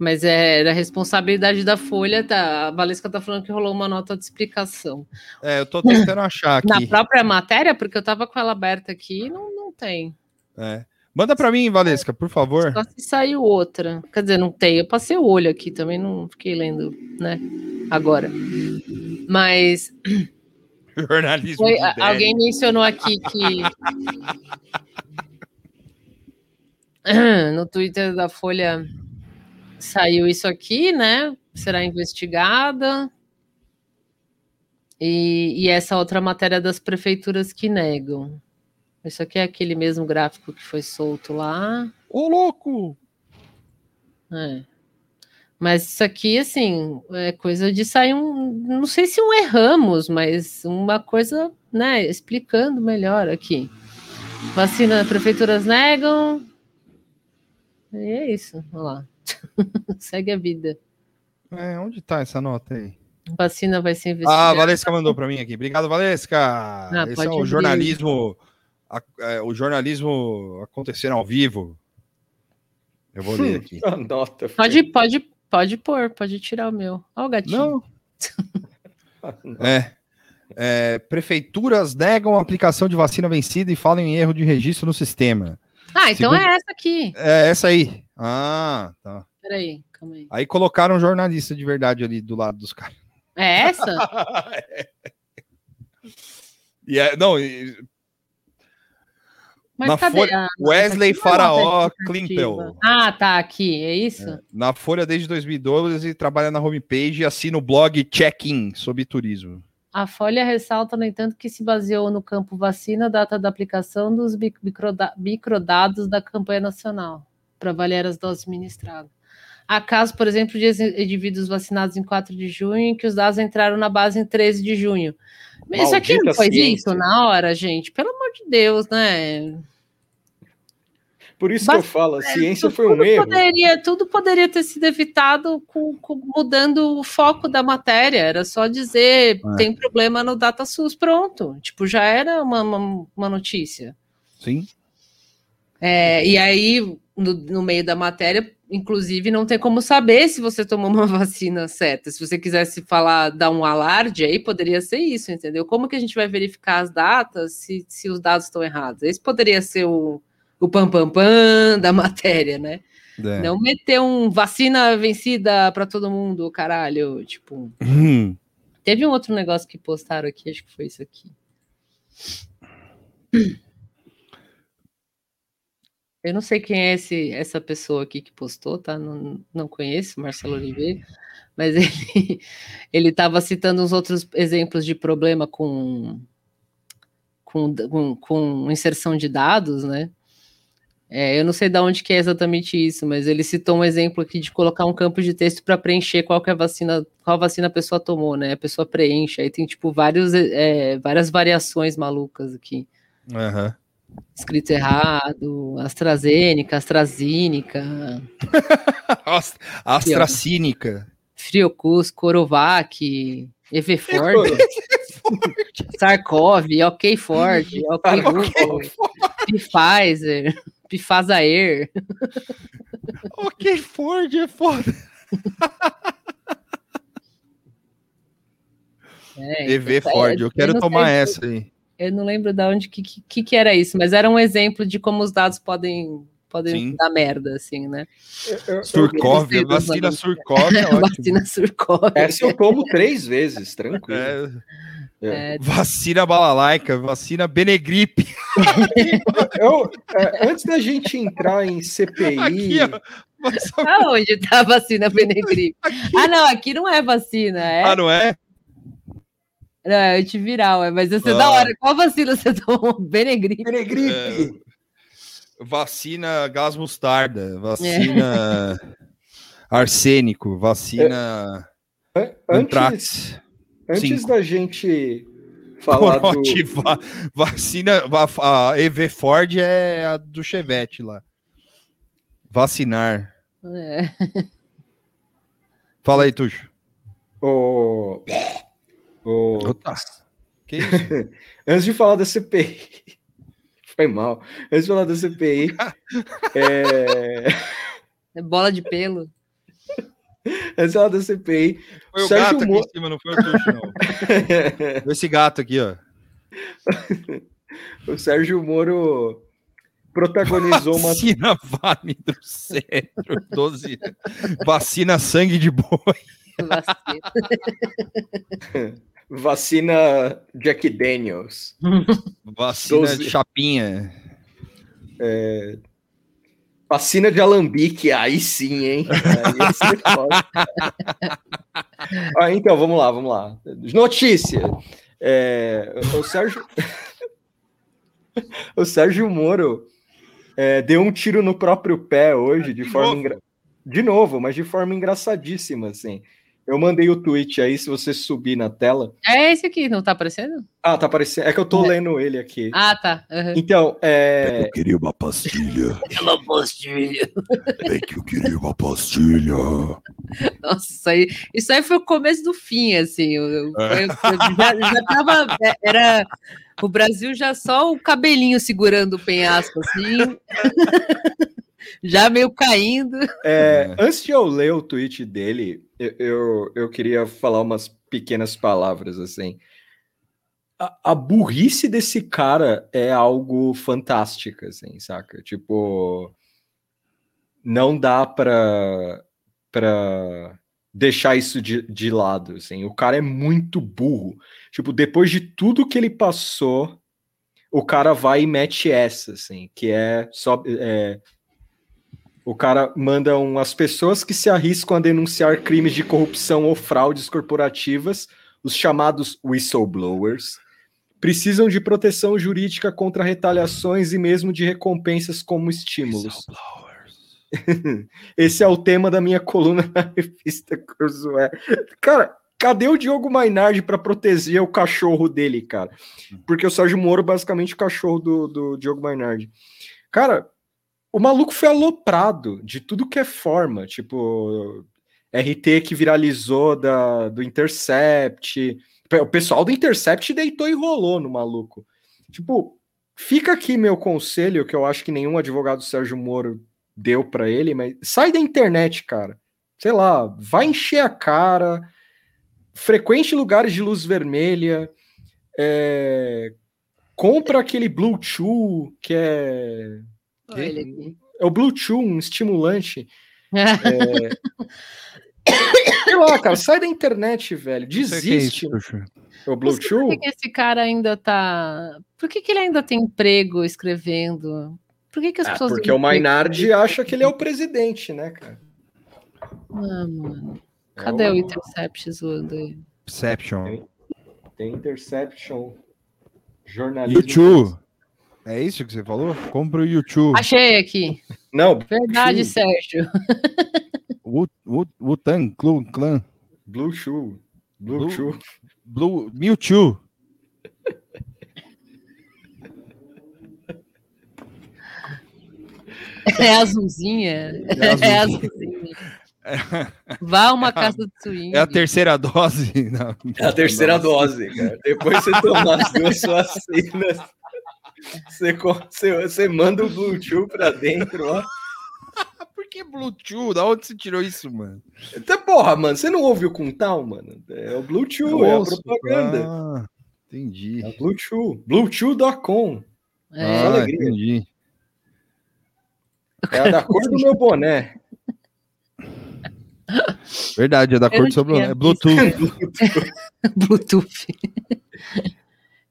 Mas é da responsabilidade da Folha, tá? A Valesca tá falando que rolou uma nota de explicação. É, eu tô tentando achar aqui. Na própria matéria, porque eu tava com ela aberta aqui, não, não tem. É. Manda para mim, Valesca, por favor. Só se saiu outra. Quer dizer, não tem. Eu passei o olho aqui também, não fiquei lendo, né? Agora. Mas. Jornalismo. Foi, alguém mencionou aqui que. no Twitter da Folha saiu isso aqui, né? Será investigada. E, e essa outra matéria das prefeituras que negam. Isso aqui é aquele mesmo gráfico que foi solto lá. Ô, louco! É. Mas isso aqui, assim, é coisa de sair um. Não sei se um erramos, mas uma coisa, né? Explicando melhor aqui. Vacina, prefeituras negam. E é isso, olha lá. Segue a vida. É, onde tá essa nota aí? Vacina vai ser investigada. Ah, a Valesca mandou para mim aqui. Obrigado, Valesca. Ah, Esse é o jornalismo, a- é, o jornalismo acontecendo ao vivo. Eu vou ler aqui. A nota. Pode, pode, pode pôr, pode tirar o meu. Olha o gatinho. Não. É. É, prefeituras negam a aplicação de vacina vencida e falam em erro de registro no sistema. Ah, então Segundo- é essa aqui. É essa aí. Ah, tá. Peraí, calma aí. Aí colocaram um jornalista de verdade ali do lado dos caras. É essa? E é, não, e- Mas Na cadê? Folha- Ah, Wesley é Faraó. Klimpel. Ah, tá aqui, é isso? na Folha desde 2012 trabalha na homepage e assina o blog Check-in sobre turismo. A Folha ressalta, no entanto, que se baseou no campo vacina, data da aplicação dos microdados da campanha nacional, para avaliar as doses ministradas. Há casos, por exemplo, de indivíduos vacinados em 4 de junho, que os dados entraram na base em 13 de junho. Mas Isso aqui não foi ciência. isso na hora, gente? Pelo amor de Deus, né? Por isso que eu falo, a ciência foi um erro. Poderia, tudo poderia ter sido evitado com, com- mudando o foco da matéria. Era só dizer É. tem problema no DataSUS, pronto. Tipo, já era uma, uma, uma notícia. Sim. É, e aí, no, no meio da matéria, inclusive, não tem como saber se você tomou uma vacina certa. Se você quisesse falar, dar um alarde, aí poderia ser isso, entendeu? Como que a gente vai verificar as datas se, se os dados estão errados? Esse poderia ser o, o pam-pam-pam da matéria, né? É. Não meter um vacina vencida para todo mundo, caralho. Tipo, Hum. teve um outro negócio que postaram aqui, acho que foi isso aqui. Eu não sei quem é esse, essa pessoa aqui que postou, tá? Não, não conheço, Marcelo Oliveira, mas ele ele estava citando uns outros exemplos de problema com, com, com, com inserção de dados, né? É, eu não sei de onde que é exatamente isso, mas ele citou um exemplo aqui de colocar um campo de texto para preencher qual que é a vacina, qual vacina a pessoa tomou, né? A pessoa preenche, aí tem tipo vários, é, várias variações malucas aqui. Aham. Escrito errado, AstraZeneca, AstraZeneca, Ast- Astracínica. Friocus, Corovac, Eveford, Sarkov, OK Ford, OK Google, Pfizer, Pfizer. ok, Ford é foda. É, EV então, Ford, eu eu quero tomar essa aí. Eu não lembro de onde que, que, que era isso, mas era um exemplo de como os dados podem, podem Sim. dar merda, assim, né? Surcov, vacina. Surcov é. Vacina Surcov. Essa eu tomo três vezes, tranquilo. É, É, vacina balalaica, vacina Benegripe. Eu, é, antes da gente entrar em CPI, Aqui, ó. Mas- Aonde tá a vacina Benegripe? Ah, não, aqui não é vacina, é, Ah, não é? Não, é antiviral, é, mas você Ah. da hora. Qual vacina você tomou? Benegripe. Benegripe. Vacina gás mostarda, vacina arsênico, vacina An- Antrax. Antes, antes da gente falar do. Va- vacina, va- a EV Ford é a do Chevette lá. Vacinar. É. Fala aí, Tuxo. O, o, Opa. Que isso? antes de falar da CPI. Foi mal. Antes de falar da CPI. é, É bola de pelo. antes de falar da CPI. Foi o Sérgio gato aqui em cima, não foi o Tuxo, não. Esse gato aqui, ó. o Sérgio Moro protagonizou uma. Vacina Vale do Centro, 12. Vacina sangue de boi. Vacina. Vacina Jack Daniels. Vacina Doze. de chapinha. Vacina de alambique, aí sim, hein? Aí ah, então, vamos lá, vamos lá. Notícia. É, o Sérgio. o Sérgio Moro é, deu um tiro no próprio pé hoje, de, De forma. novo? engra- De novo, mas de forma engraçadíssima, assim. Eu mandei o tweet aí, se você subir na tela. É esse aqui, não tá aparecendo? Ah, tá aparecendo. É que eu tô lendo ele aqui. Ah, tá. Uhum. Então, é. Eu queria uma pastilha. Pela postilha. É que eu queria uma pastilha. Nossa, isso aí, isso aí foi o começo do fim, assim. Eu, eu- É. eu- já, já tava. é, Era. O Brasil já só o cabelinho segurando o penhasco, assim. já meio caindo. É, Antes de eu ler o tweet dele, eu, eu, eu queria falar umas pequenas palavras assim. A, a burrice desse cara é algo fantástico, assim, saca? Tipo, não dá pra, pra deixar isso de, de lado, assim. O cara é muito burro. Tipo, depois de tudo que ele passou, o cara vai e mete essa, assim, que é só... É, o cara manda um, as pessoas que se arriscam a denunciar crimes de corrupção ou fraudes corporativas, os chamados whistleblowers, precisam de proteção jurídica contra retaliações e mesmo de recompensas como estímulos. Esse é o tema da minha coluna na revista Cruzoé. Cara, cadê o Diogo Mainardi para proteger o cachorro dele, cara? Porque o Sérgio Moro, basicamente, o cachorro do, do Diogo Mainardi. Cara, o maluco foi aloprado de tudo que é forma, tipo RT que viralizou da, do Intercept. O pessoal do Intercept deitou e rolou no maluco. Tipo, fica aqui meu conselho, que eu acho que nenhum advogado Sérgio Moro deu para ele, mas sai da internet, cara. Sei lá, vai encher a cara, frequente lugares de luz vermelha, é, compra aquele Blue Chew, que é Olha ele aqui. é o Blue Chew, um estimulante. Sei lá, cara, sai da internet, velho. O é Desiste. Tuxo. o Blue Mas Chew? Por que, que esse cara ainda tá. Por que, que ele ainda tem emprego escrevendo? Por que, que as Ah, pessoas. porque o Mainardi acha que ele é o presidente, né, cara? Ah, mano. Cadê É o Intercept zoando aí? Perception. Tem Interception. Jornalismo. YouTube. É isso que você falou? Compra o YouTube. Achei aqui. Não, Verdade, Chew. Sérgio. Wu- Wu- Wu-Tang Clu- Clan. Blue Chew. Blue, Blue- Chew. Blue Mewtwo. É azulzinha. É azulzinha. Vá a uma casa de swing. É a terceira dose. Não, É a terceira Nossa. dose, cara. Depois você tomar as duas vacinas, você, você, você manda o Blue Chew pra dentro, ó. Por que Bluetooth? Da onde você tirou isso, mano? Até porra, mano, você não ouviu com tal, mano? É o Blue Chew, é a Nossa, propaganda. Ah, entendi. É o Blue Chew. Bluetooth.com. É, ah, alegria. entendi. É a da cor do meu boné. Verdade, é da Eu cor do seu tinha É Bluetooth. Bluetooth.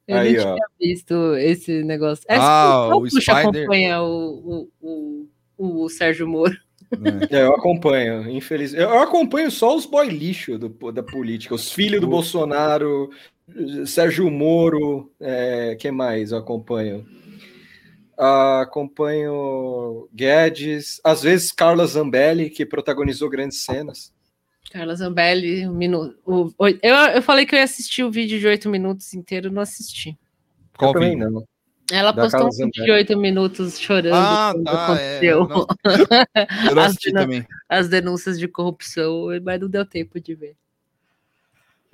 Eu Aí, não ó. tinha visto esse negócio. É, Ah, só o Puxa Spider- acompanha o, o, o, o Sérgio Moro. né? É, eu acompanho, infelizmente. Eu acompanho só os boy lixo do- da política, os filhos do O- Bolsonaro, Sérgio Moro, é, que mais eu acompanho? Ah, acompanho Guedes, às vezes Carla Zambelli, que protagonizou grandes cenas. Carla Zambelli, um minuto. o- oi- eu, eu falei que eu ia assistir o vídeo de oito minutos inteiro, não assisti. Qual eu vídeo? não. Ela Da postou Carla um vídeo de Zambelli. oito minutos chorando Ah, quando tá. É, aconteceu não- eu não assisti As- também. as denúncias de corrupção, mas não deu tempo de ver.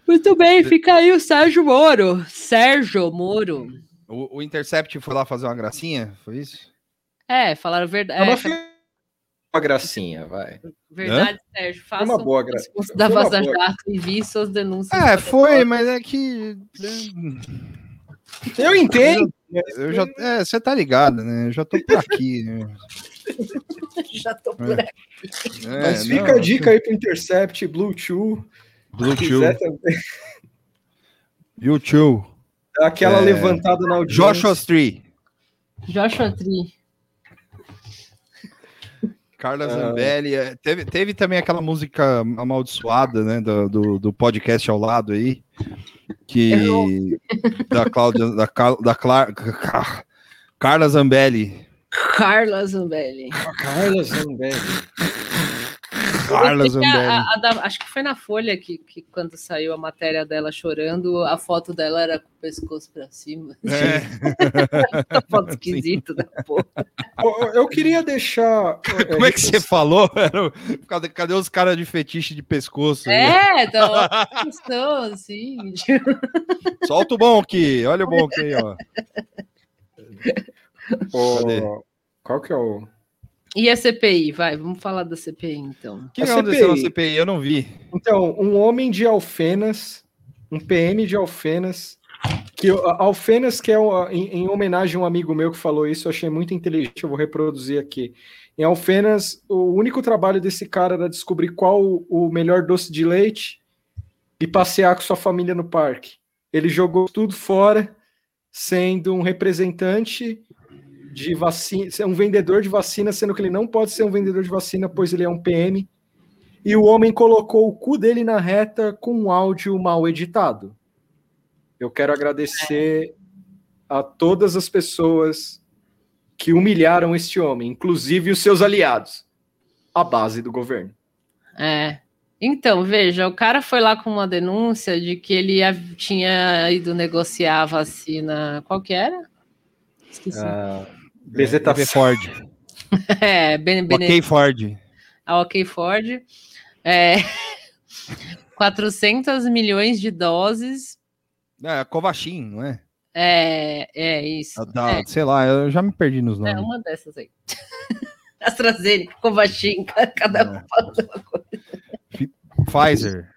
Muito bem, fica aí o Sérgio Moro. Sérgio Moro. O, o Intercept foi lá fazer uma gracinha? Foi isso? É, falaram verdade. É É, uma gracinha, vai. verdade, Sérgio. Faça uma boa o gra- discurso foi da Vaza boa- Jato e vi suas denúncias. É, foi, mas é que. Eu entendo. Eu já, é, você tá ligado, né? Eu já tô por aqui. Né? Já tô por aqui. É, Mas fica não, a dica aí pro Intercept, Bluetooth. Bluetooth, YouTube, aquela É. levantada na audiência. Joshua Tree, Joshua Tree. Carla. Zambelli. é, Teve, teve também aquela música amaldiçoada, né? Do, do, do podcast ao lado aí. Que. Da Cláudia. Da, da Clar, Carla Zambelli. Carla Zambelli. Carla Zambelli. A- a- da- acho que foi na Folha que, que quando saiu a matéria dela chorando, a foto dela era com o pescoço pra cima. É. Foto esquisita da porra. Eu queria deixar. Como é que você falou? Cadê, cadê os caras de fetiche de pescoço? É, então, uma questão assim. Solta o bom aqui. Olha o bom aqui, aí, ó. Cadê? Qual que é o. E a CPI? Vai, vamos falar da CPI então. O que A aconteceu na CPI. CPI? Eu não vi. Então, um homem de Alfenas, um PM de Alfenas, que Alfenas, que é em, em homenagem a um amigo meu que falou isso, eu achei muito inteligente, eu vou reproduzir aqui. Em Alfenas, o único trabalho desse cara era descobrir qual o melhor doce de leite e passear com sua família no parque. Ele jogou tudo fora, sendo um representante de vacina, um vendedor de vacina, sendo que ele não pode ser um vendedor de vacina, pois ele é um PM e o homem colocou o cu dele na reta com um áudio mal editado. Eu quero agradecer a todas as pessoas que humilharam este homem, inclusive os seus aliados, a base do governo. É. Então, veja, o cara foi lá com uma denúncia de que ele tinha ido negociar a vacina. Qual que era? Esqueci. Ah, Bezeta BB Ford. É, Ben, Bene- Ok, Ford. a OK Ford. É, 400 milhões de doses. É, Covaxin, não é? É, é isso. A da- é, Sei lá, eu já me perdi nos é nomes. uma dessas aí. AstraZeneca, Covaxin, cada um É. uma coisa. Pfizer.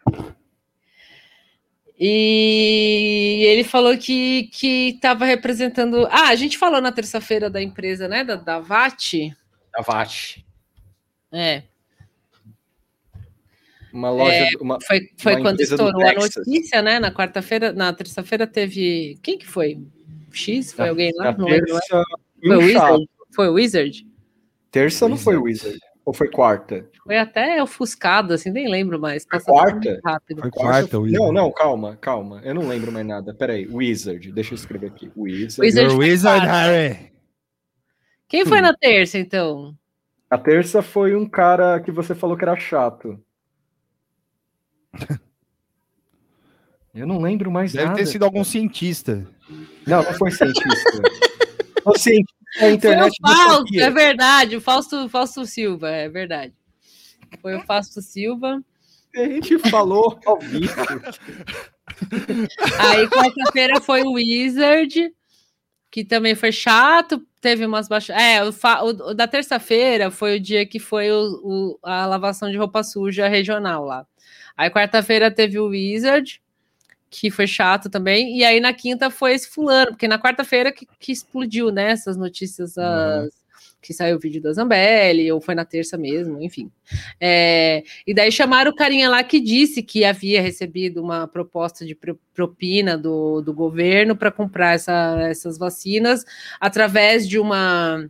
E ele falou que que estava representando. Ah, a gente falou na terça-feira da empresa, né? Da, da VAT. A VAT. É, Uma loja. uma, foi, foi Uma quando estourou a notícia, né? Na quarta-feira, na terça-feira teve. Quem que foi? X? Foi alguém lá? na Não lembro. terça, Foi o. Wizard? Foi o Wizard? Terça não foi o Wizard. Ou foi quarta? Foi até ofuscado, assim, nem lembro mais. Passou quarta? Rápido. Foi quarta, Wizard. Não, não, calma, calma. Eu não lembro mais nada. Peraí, Wizard. Deixa eu escrever aqui. Wizard. Wizard Wizard. Harry. Quem foi na terça, então? A terça foi um cara que você falou que era chato. Eu não lembro mais Deve nada. ter sido algum cientista. Não, não foi cientista. o cientista Foi o internet não Fausto, sabia. é verdade, o Fausto, Fausto Silva, é verdade. Foi o Fausto Silva. A gente falou ao vivo. Aí quarta-feira foi o Wizard, que também foi chato, teve umas baixas. É, o, fa- o- o da terça-feira foi o dia que foi o- o- a lavação de roupa suja regional lá. Aí quarta-feira teve o Wizard, que foi chato também, e aí na quinta foi esse fulano, porque na quarta-feira que, que explodiu, né, essas notícias, as- que saiu o vídeo da Zambelli, ou foi na terça mesmo, enfim. É, e daí chamaram o carinha lá que disse que havia recebido uma proposta de pro- propina do, do governo para comprar essa- essas vacinas através de uma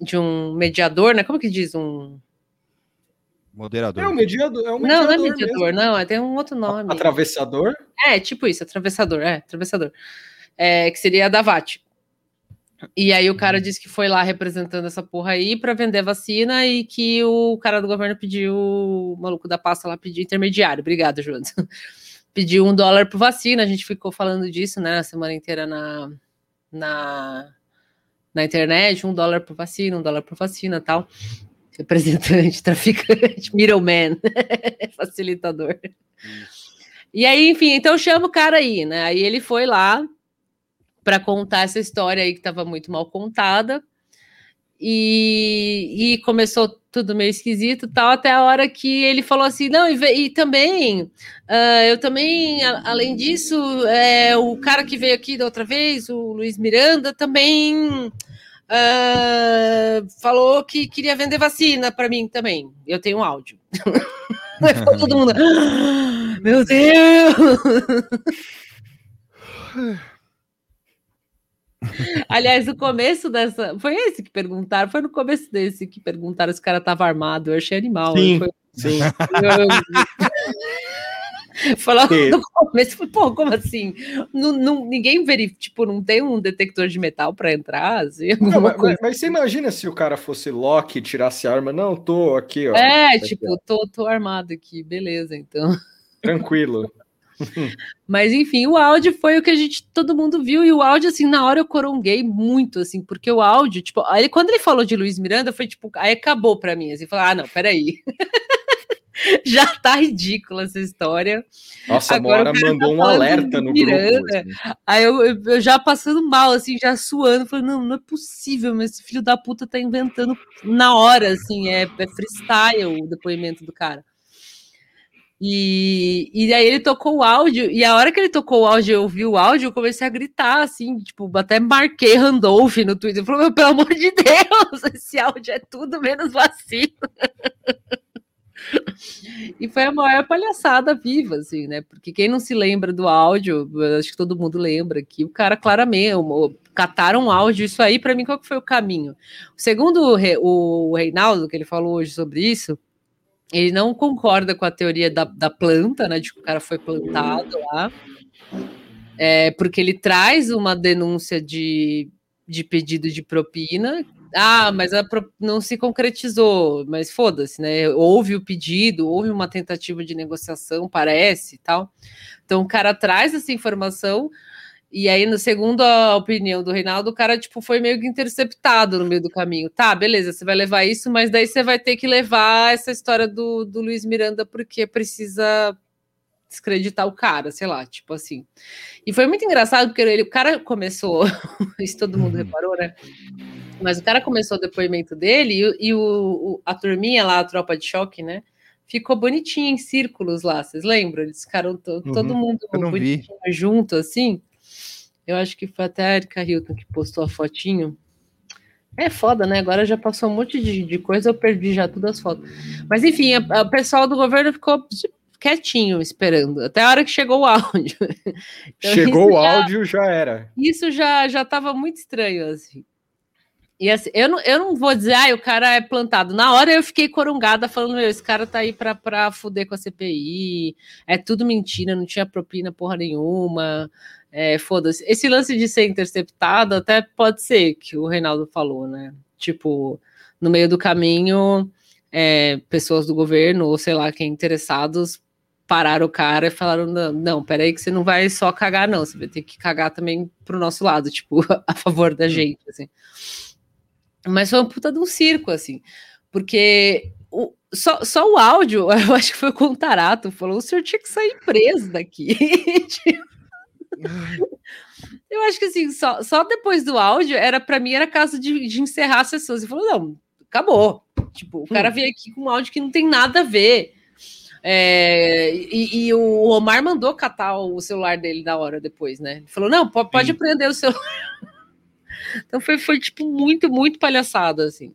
de um mediador, né? Como que diz um? Moderador. É um mediador. É um Não, não é mediador mediador, mesmo. não, é- tem um outro nome. Atravessador? É, tipo isso, atravessador, é, atravessador. É, que seria a da VAT. E aí o cara disse que foi lá representando essa porra aí para vender vacina e que o cara do governo pediu, o maluco da pasta lá pediu intermediário. Obrigado, Jonas. Pediu um dólar por vacina. A gente ficou falando disso, né, a semana inteira na, na, na internet, um dólar por vacina, um dólar por vacina tal. Representante, traficante, middleman, facilitador. E aí, enfim, então chama o cara aí, né? Aí ele foi lá para contar essa história aí que estava muito mal contada. E, e, começou tudo meio esquisito tal, até a hora que ele falou assim: não, e, e também, uh, eu também, a, além disso, é, o cara que veio aqui da outra vez, o Luiz Miranda, também uh, falou que queria vender vacina para mim também. Eu tenho um áudio. todo mundo, ah, meu Deus! Aliás, no começo dessa. Foi esse que perguntaram? Foi no começo desse que perguntaram se o cara tava armado. Eu achei animal. Sim, foi... sim. Falou no começo, pô, como assim? Não, não, ninguém verifica, tipo, não tem um detector de metal para entrar? Assim, não, mas, mas, mas, você imagina se o cara fosse Loki e tirasse a arma? Não, tô aqui, ó. É, tipo, tô, tô armado aqui, beleza, então. Tranquilo. Mas enfim, o áudio foi o que a gente todo mundo viu e o áudio assim na hora eu coronguei muito assim, porque o áudio, tipo, aí quando ele falou de Luiz Miranda foi tipo, aí acabou para mim, assim, falar, ah, não, peraí. já tá ridícula essa história. Nossa, Agora, a Mora mandou tá um alerta no Miranda. grupo. Assim. Aí eu, eu, já passando mal, assim, já suando, falei, não, não é possível, mas esse filho da puta tá inventando na hora, assim, é, é freestyle o depoimento do cara. E, e aí ele tocou o áudio, e a hora que ele tocou o áudio, eu ouvi o áudio, eu comecei a gritar, assim, tipo, até marquei Randolph no Twitter. Falei, pelo amor de Deus, esse áudio é tudo menos vacina. e foi a maior palhaçada viva, assim, né? Porque quem não se lembra do áudio, acho que todo mundo lembra que o cara claramente cataram um áudio, isso aí, para mim, qual que foi o caminho? Segundo o Reinaldo, que ele falou hoje sobre isso, ele não concorda com a teoria da, da planta, né? De que o cara foi plantado lá. É, porque ele traz uma denúncia de, de pedido de propina. Ah, mas pro, não se concretizou, mas foda-se, né? Houve o pedido, houve uma tentativa de negociação, parece e tal. Então o cara traz essa informação, e aí, no segundo a opinião do Reinaldo, o cara tipo foi meio que interceptado no meio do caminho. Tá, beleza, você vai levar isso, mas daí você vai ter que levar essa história do, do Luiz Miranda porque precisa descreditar o cara, sei lá, tipo assim. E foi muito engraçado porque ele, o cara começou, isso todo mundo uhum. reparou, né? Mas o cara começou o depoimento dele e, e o, o, a turminha lá, a tropa de choque, né? Ficou bonitinho em círculos lá, vocês lembram? Eles ficaram to, uhum. todo mundo bonitinho vi. junto, assim. Eu acho que foi até a Erika Hilton que postou a fotinho. É foda, né? Agora já passou um monte de, de coisa, eu perdi já todas as fotos. Mas enfim, o pessoal do governo ficou quietinho esperando, até a hora que chegou o áudio. Então, chegou o áudio, já era. Isso já já estava muito estranho, assim. E assim, eu não, eu não vou dizer, ah, o cara é plantado. Na hora eu fiquei corungada falando, meu, esse cara tá aí pra, pra fuder com a CPI, é tudo mentira, não tinha propina porra nenhuma. É, Foda-se. Esse lance de ser interceptado até pode ser que o Reinaldo falou, né? Tipo, no meio do caminho, é, pessoas do governo, ou sei lá, quem interessados, pararam o cara e falaram: não, não, peraí, que você não vai só cagar, não, você vai ter que cagar também pro nosso lado, tipo, a favor da gente, assim. Mas foi uma puta de um circo, assim, porque o, só, só o áudio, eu acho que foi o Contarato, falou: o senhor tinha que sair preso daqui. tipo, eu acho que assim, só, só depois do áudio, era para mim era caso de, de encerrar as sessões. E falou: não, acabou. Tipo, o cara hum. veio aqui com um áudio que não tem nada a ver. É, e, e, o Omar mandou catar o celular dele da hora depois, né? Ele falou: não, pode, pode prender o celular. então foi, foi, tipo, muito, muito palhaçada, assim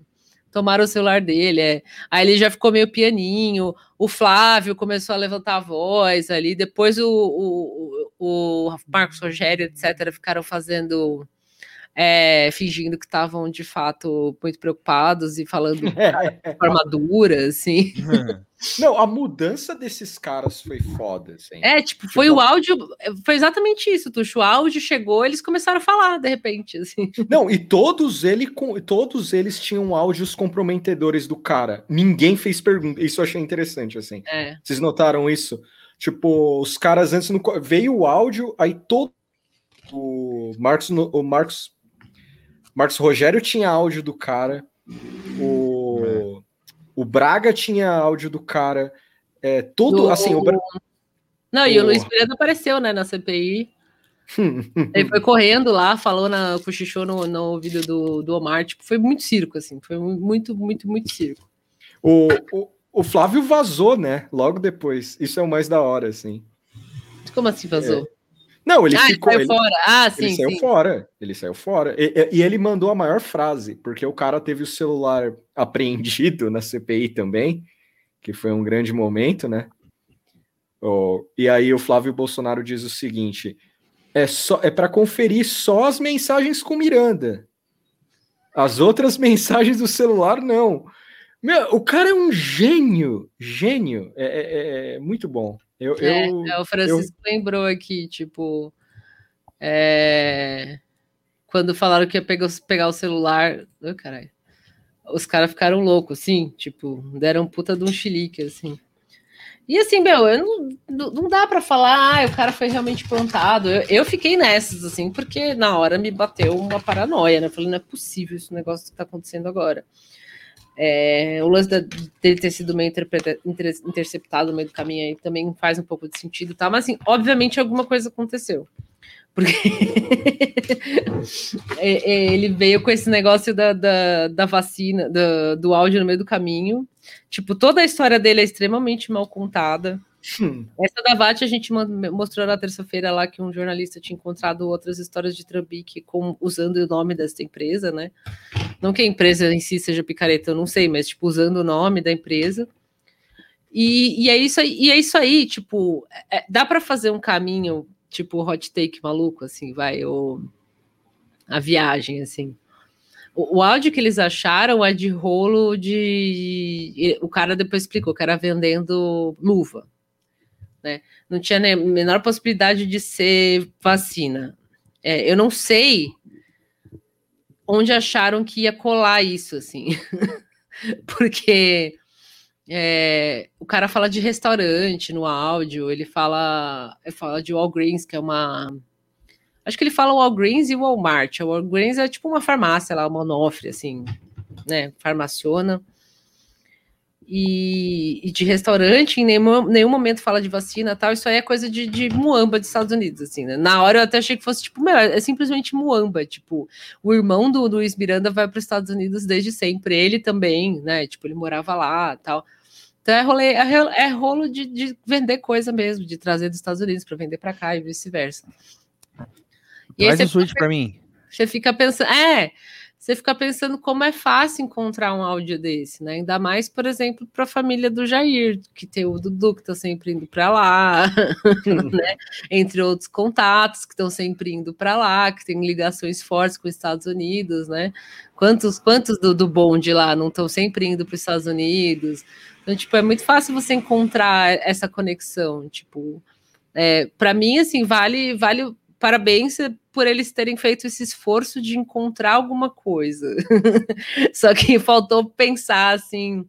tomaram o celular dele. É. Aí ele já ficou meio pianinho. O Flávio começou a levantar a voz ali. Depois o, o, o Marcos Rogério, etc., ficaram fazendo é, fingindo que estavam de fato muito preocupados e falando de forma dura, assim. Não, a mudança desses caras foi foda, assim. É, tipo, foi o áudio, foi exatamente isso, Tuxo. O áudio chegou, eles começaram a falar, de repente, assim. Não, e todos, ele, todos eles tinham áudios comprometedores do cara. Ninguém fez pergunta. Isso eu achei interessante, assim. É. Vocês notaram isso? Tipo, os caras antes no, veio o áudio, aí todo o Marcos, o Marcos, Marcos Rogério tinha áudio do cara, o o Braga tinha áudio do cara. É, todo, Do- assim, o Braga. Não, e o. Luiz Miranda apareceu, né, na CPI. Ele foi correndo lá, falou na cochichou no, no ouvido do, do Omar. Tipo, foi muito circo, assim. Foi muito, muito, muito circo. o, o, o Flávio vazou, né? Logo depois. Isso é o mais da hora, assim. Como assim vazou? Não, ele ah, ficou. ele Ele, saiu fora. Ah, sim, ele saiu sim. fora. Ele saiu fora. E, e- e ele mandou a maior frase, porque o cara teve o celular apreendido na CPI também, que foi um grande momento, né? Oh, e aí o Flávio Bolsonaro diz o seguinte: é só é para conferir só as mensagens com Miranda. As outras mensagens do celular não. Meu, o cara é um gênio, gênio. É, é- é muito bom. Eu, É, eu, é, o Francisco lembrou aqui, tipo. é, Quando falaram que ia pegar, o- pegar o celular. Ai, caralho. Os caras ficaram loucos, assim, tipo, deram puta de um chilique, assim. E assim, meu, eu não, não dá pra falar, ah, o cara foi realmente plantado. Eu, eu fiquei nessas, assim, porque na hora me bateu uma paranoia, né? Eu falei, não é possível esse negócio que tá acontecendo agora. É, o lance da- dele ter sido meio interceptado no meio do caminho aí também faz um pouco de sentido, tá? Mas assim, obviamente alguma coisa aconteceu. Porque É, é, ele veio com esse negócio da, da, da vacina, da- do áudio no meio do caminho. Tipo, toda a história dele é extremamente mal contada. Hum, Essa da VAT a gente mostrou na terça-feira lá que um jornalista tinha encontrado outras histórias de Trambique com, usando o nome dessa empresa, né? Não que a empresa em si seja picareta, eu não sei, mas tipo, usando o nome da empresa. E, e é isso aí, é isso aí, tipo, é- dá para fazer um caminho, tipo, hot take maluco, assim, vai, ou a viagem, assim. O, o áudio que eles acharam é de rolo de. O cara depois explicou que era vendendo luva né? Não tinha a menor possibilidade de ser vacina. É, eu não sei onde acharam que ia colar isso, assim, porque é, o cara fala de restaurante no áudio, ele fala, ele fala de Walgreens, que é uma. Acho que ele fala Walgreens e Walmart. A Walgreens é tipo uma farmácia lá, uma Onofre, assim, né? Farmaciona e, e de restaurante, em nenhum, nenhum momento fala de vacina tal. Isso aí é coisa de, de muamba dos Estados Unidos, assim, né? Na hora eu até achei que fosse, tipo, meu, é simplesmente muamba. Tipo, o irmão do Luiz Miranda vai para os Estados Unidos desde sempre, ele também, né? Tipo, ele morava lá tal. Então é, rolê, é, rolo- é rolo de, de vender coisa mesmo, de trazer dos Estados Unidos para vender para cá e vice-versa. Traz o Switch pra mim. você fica pensando, é, você fica pensando como é fácil encontrar um áudio desse, né? Ainda mais, por exemplo, para a família do Jair, que tem o Dudu que está sempre indo para lá, né? Entre outros contatos que estão sempre indo para lá, que tem ligações fortes com os Estados Unidos, né? Quantos, quantos do, do bonde lá não estão sempre indo para os Estados Unidos? Então, tipo, é muito fácil você encontrar essa conexão, tipo, é, para mim, assim, vale, vale parabéns por eles terem feito esse esforço de encontrar alguma coisa. Só que faltou pensar assim.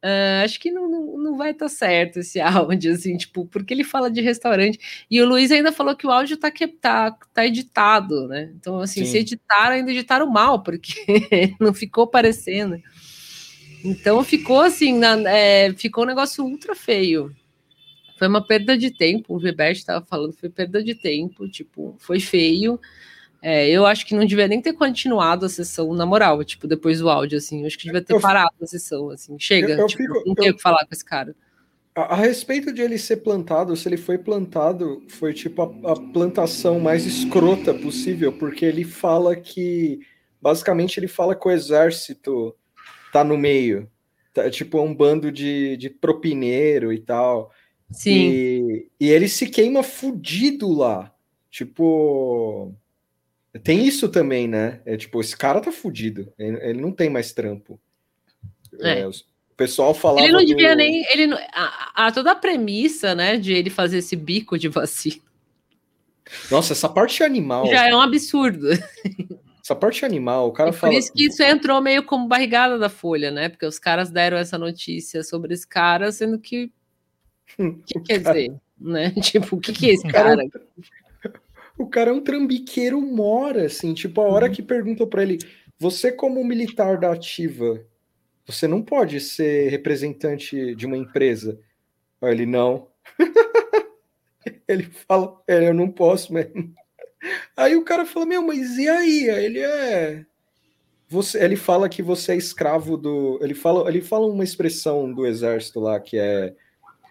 "Ah, acho que não, não, não vai estar certo esse áudio, assim, tipo, porque ele fala de restaurante. E o Luiz ainda falou que o áudio tá, que, tá, tá editado, né? Então, assim, Sim. se editaram, ainda editaram mal, porque não ficou parecendo. Então ficou assim, na- é, ficou um negócio ultra feio. Foi uma perda de tempo, o Gilberto estava falando, foi perda de tempo, tipo, foi feio. É, eu acho que não devia nem ter continuado a sessão, na moral, tipo, depois do áudio, assim. Eu acho que devia ter Eu- parado a sessão, assim. Chega, Eu- eu tipo, fico- não tenho o que falar com esse cara. A, a respeito de ele ser plantado, se ele foi plantado, foi tipo a, a plantação mais escrota possível, porque ele fala que. Basicamente, ele fala que o exército tá no meio. Tá, tipo, é um bando de, de propineiro e tal. Sim, E, e ele se queima fudido lá. Tipo. Tem isso também, né? É tipo, esse cara tá fudido. Ele, ele não tem mais trampo. É. É, o pessoal falava. Ele não devia do- nem. Ele não- a, a- toda a premissa, né, de ele fazer esse bico de vacina Nossa, essa parte animal. já é um absurdo. Essa parte animal, o cara E por fala. isso que isso entrou meio como barrigada da Folha, né? Porque os caras deram essa notícia sobre esse cara, sendo que. O que quer dizer? Né? Tipo, o que, que é esse cara- cara? O cara é um trambiqueiro mora, assim, tipo, a Uhum. hora que perguntam pra ele, você como militar da ativa, você não pode ser representante de uma empresa. Aí ele, não. ele fala, é, eu não posso mesmo. Aí o cara fala, meu, mas e aí? Aí ele é... Você, ele fala que você é escravo do... Ele fala, ele fala uma expressão do exército lá, que é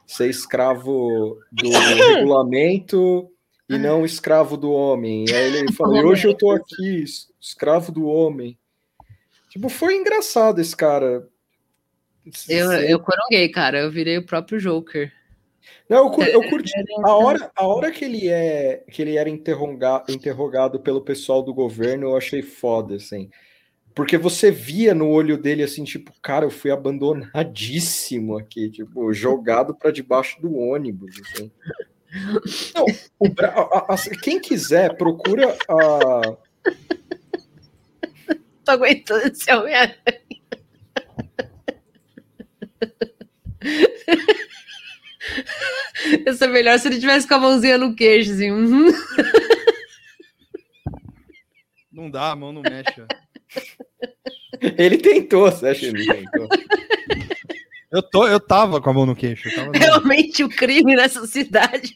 ser escravo do regulamento e não escravo do homem. E aí ele fala, e hoje eu tô aqui, es- escravo do homem. Tipo, foi engraçado esse cara. Eu, eu coronguei, cara. Eu virei o próprio Joker. Não, eu, cur- eu curti. A hora, a hora que ele é que ele era interroga, interrogado pelo pessoal do governo, eu achei foda, assim. Porque você via no olho dele assim, tipo, cara, eu fui abandonadíssimo aqui, tipo, jogado para debaixo do ônibus, assim. Não, o Bra- a- a- quem quiser, procura a. Tô aguentando esse homem Ia ser melhor se ele tivesse com a mãozinha no queixo, assim. Não dá, a mão não mexe. Ele tentou, você acha que ele tentou? Eu, tô, eu tava com a mão no queixo. eu tava- Realmente o crime nessa cidade.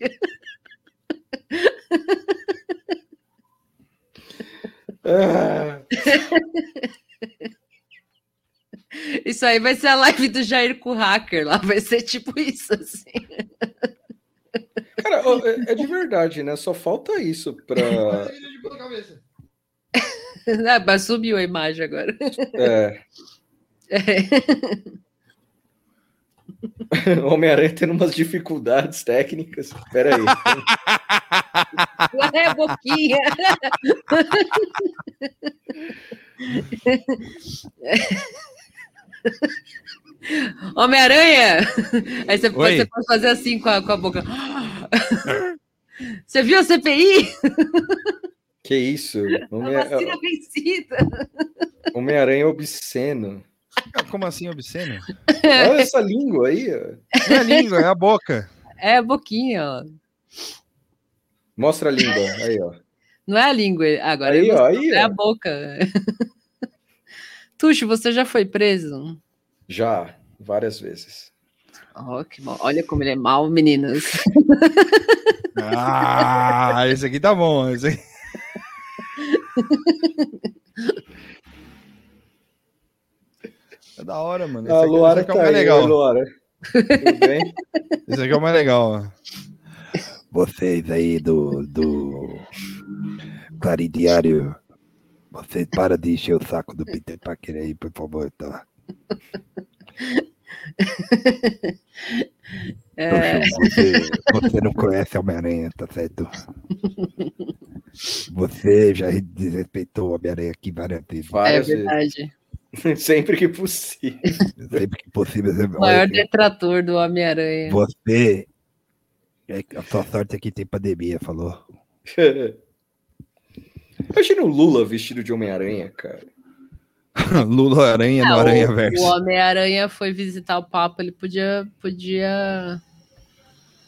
Ah, Isso aí vai ser a live do Jair com o hacker lá. Vai ser tipo isso, assim. cara, é, é de verdade, né? Só falta isso pra. Ah, mas subiu a imagem agora. É. Homem-Aranha tendo umas dificuldades técnicas. Peraí. É a boquinha. Homem-Aranha! Aí você, Oi. você pode fazer assim com a, com a boca. Você viu a CPI? Que isso? A Homem- vacina vencida. Homem-Aranha obsceno. Como assim, obsceno? Olha essa língua aí. ó. Não é a língua, é a boca. É a boquinha, ó. Mostra a língua. Aí, ó. Não é a língua. Agora Aí, ó, aí, é ó. a boca. Tuxo, você já foi preso? Já, várias vezes. Ó, que mal. Olha como ele é mal, meninas. Ah, esse aqui tá bom. Esse aqui... É da hora, mano. Esse A aqui, Luara esse aqui é tá o mais aí. legal. Luara. Tudo bem? Esse aqui é o mais legal. ó. Vocês aí do, do Claridiário, vocês para de encher o saco do Peter Parker aí, por favor, tá? É, Você, você não conhece Homem-Aranha, tá certo? Você já desrespeitou o Homem-Aranha aqui várias vezes. é verdade. vezes. Sempre que possível. Sempre que possível. Você, O maior olha, detrator do Homem-Aranha. você. é A sua sorte é que tem pandemia, falou. Imagina o Lula vestido de Homem-Aranha, cara. Lula Aranha no Ah, o- Aranha o Verso. Homem-Aranha foi visitar o Papa, ele podia, podia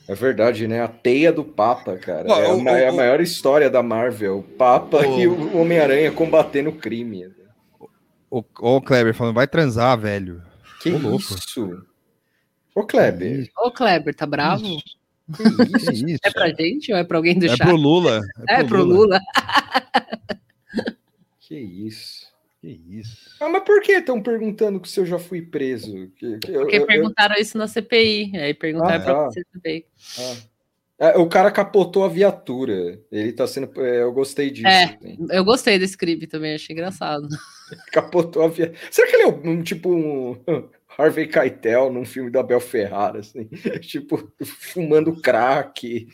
É verdade, né? A teia do Papa, cara. É, a, o- é a o- maior história da Marvel. O Papa O- e o Homem-Aranha combatendo o crime. O, o Kleber falando, vai transar, velho. Que Ô, louco. isso? Ô, Kleber. Ô, Kleber, tá bravo? Que isso? Que isso? É pra gente ou é pra alguém do É chat? pro Lula. É pro Lula. Que isso? Que isso. Ah, mas por que estão perguntando se eu já fui preso? Que- que eu- Porque eu- eu- perguntaram isso na CPI. Aí perguntaram Ah, pra tá. você CPI. ah. É, o cara capotou a viatura. Ele tá sendo. é, eu gostei disso. É. assim. Eu gostei desse crime também, achei engraçado. Capotou a viatura. Será que ele é um, tipo um Harvey Keitel num filme da Bel Ferrara, assim? tipo, fumando crack.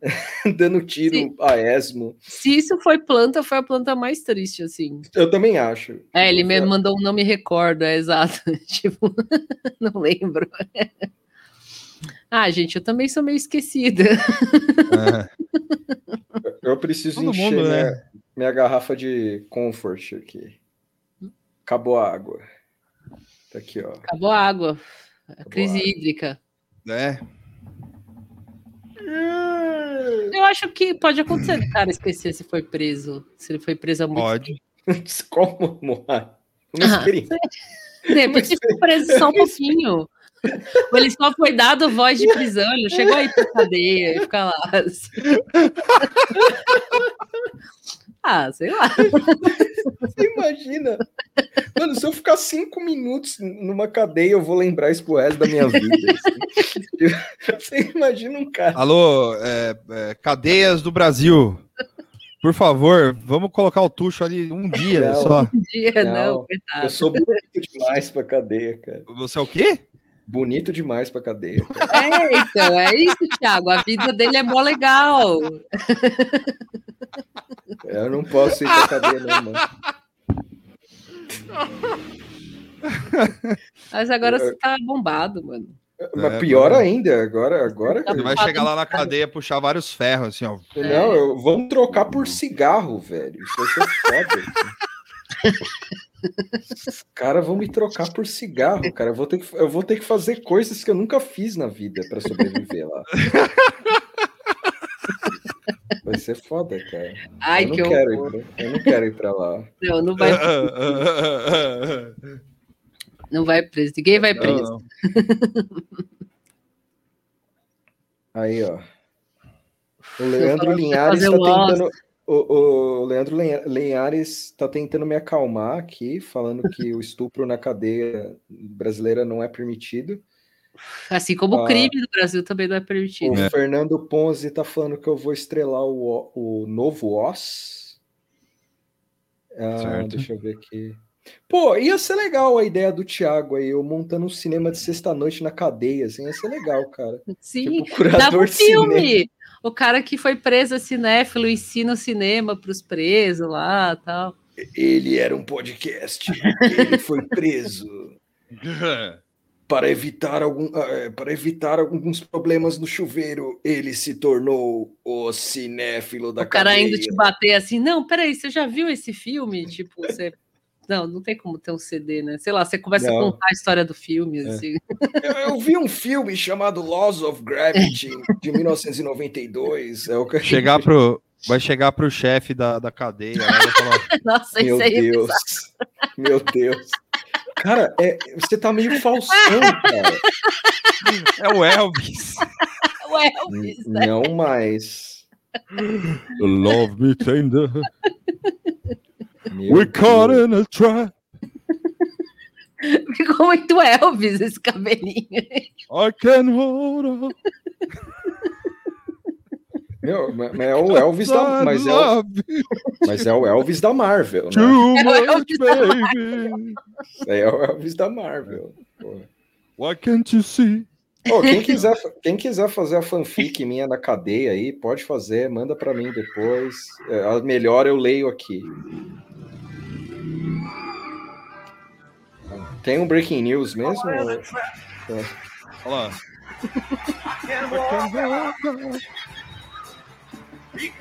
dando tiro Sim. a esmo. Se isso foi planta, foi a planta mais triste, assim. Eu também acho. É, ele me mandou um não me recordo, é exato. tipo, não lembro. ah, gente, eu também sou meio esquecida. É. Eu preciso Todo encher mundo, minha, né? minha garrafa de comfort aqui. Acabou a água. Tá aqui, ó. Acabou a água. A Acabou crise a água. hídrica. É. Eu acho que pode acontecer do cara esquecer se foi preso. Se ele foi preso há muito Pode. Como, Moá? Uma Ah, experiência. De repente ele ficou preso só um pouquinho. Ou ele só foi dado voz de prisão, ele não chegou aí pra cadeia e ficar lá. assim. Ah, sei lá. Você imagina? Mano, se eu ficar cinco minutos numa cadeia, eu vou lembrar isso pro resto da minha vida. assim. Você imagina um cara. Alô, é, é, cadeias do Brasil. Por favor, vamos colocar o tucho ali um dia Não. só. Um dia, não, Não, Eu sou bonito demais pra cadeia, cara. Você é o quê? Bonito demais pra cadeia. cara. É, então, é isso, Thiago. A vida dele é mó legal. Eu não posso ir pra cadeia, não, mano. Mas agora você tá bombado, mano. Mas É, pior mano. ainda, agora, agora. Tá Ele vai chegar lá na cadeia puxar vários ferros, assim, ó. Não, eu, vamos trocar por cigarro, velho. Isso vai ser foda. Os caras vão me trocar por cigarro, cara. Eu vou, ter que, eu vou ter que fazer coisas que eu nunca fiz na vida pra sobreviver lá. Vai ser foda, cara. Ai, eu, não que quero ir pra, eu não quero ir pra lá. Não, não vai, não vai preso. Ninguém vai preso. Não, não. Aí, ó. O Leandro Linhares tá tentando. O, o Leandro Linha- Linhares tá tentando me acalmar aqui, falando que o estupro na cadeia brasileira não é permitido. Assim como o Ah. crime no Brasil também não é permitido. O Fernando Ponzi tá falando que eu vou estrelar o, o novo Oz. Ah, Certo. deixa eu ver aqui. Pô, ia ser legal a ideia do Thiago aí, eu montando um cinema de sexta-noite na cadeia, assim, ia ser legal, cara. Sim, Tipo, dava curador um de cinema. filme. O cara que foi preso cinéfilo ensina o cinema pros presos lá tal. Ele era um podcast, ele foi preso para evitar, algum, eh, para evitar alguns problemas no chuveiro. Ele se tornou o cinéfilo da o cara cadeia. indo te bater assim, não, peraí, você já viu esse filme? Tipo, você. Não, não tem como ter um CD, né? Sei lá, você começa Não. a contar a história do filme, É. assim. Eu, eu vi um filme chamado Laws of Gravity, de 1992. É o que... Chegar pro, vai chegar pro chefe da, da cadeia. Vai falar, Nossa, Meu isso aí é Deus. Meu Deus. Cara, é, você tá meio falsão, cara. é o Elvis. O Elvis, né? Não mais. Love me tender. Meu We caught Deus. in a trap. Ficou muito Elvis esse cabelinho. I can hold on. Meu, é o Elvis da, mas é o, mas é o Elvis da Marvel, né? too É o much, Elvis da baby. É o Elvis da Marvel. Pô. Why can't you see? Ô, quem, quiser, quem quiser fazer a fanfic minha na cadeia aí, pode fazer, manda pra mim depois. É, a melhor eu leio aqui. Tem um breaking news mesmo? Olha lá.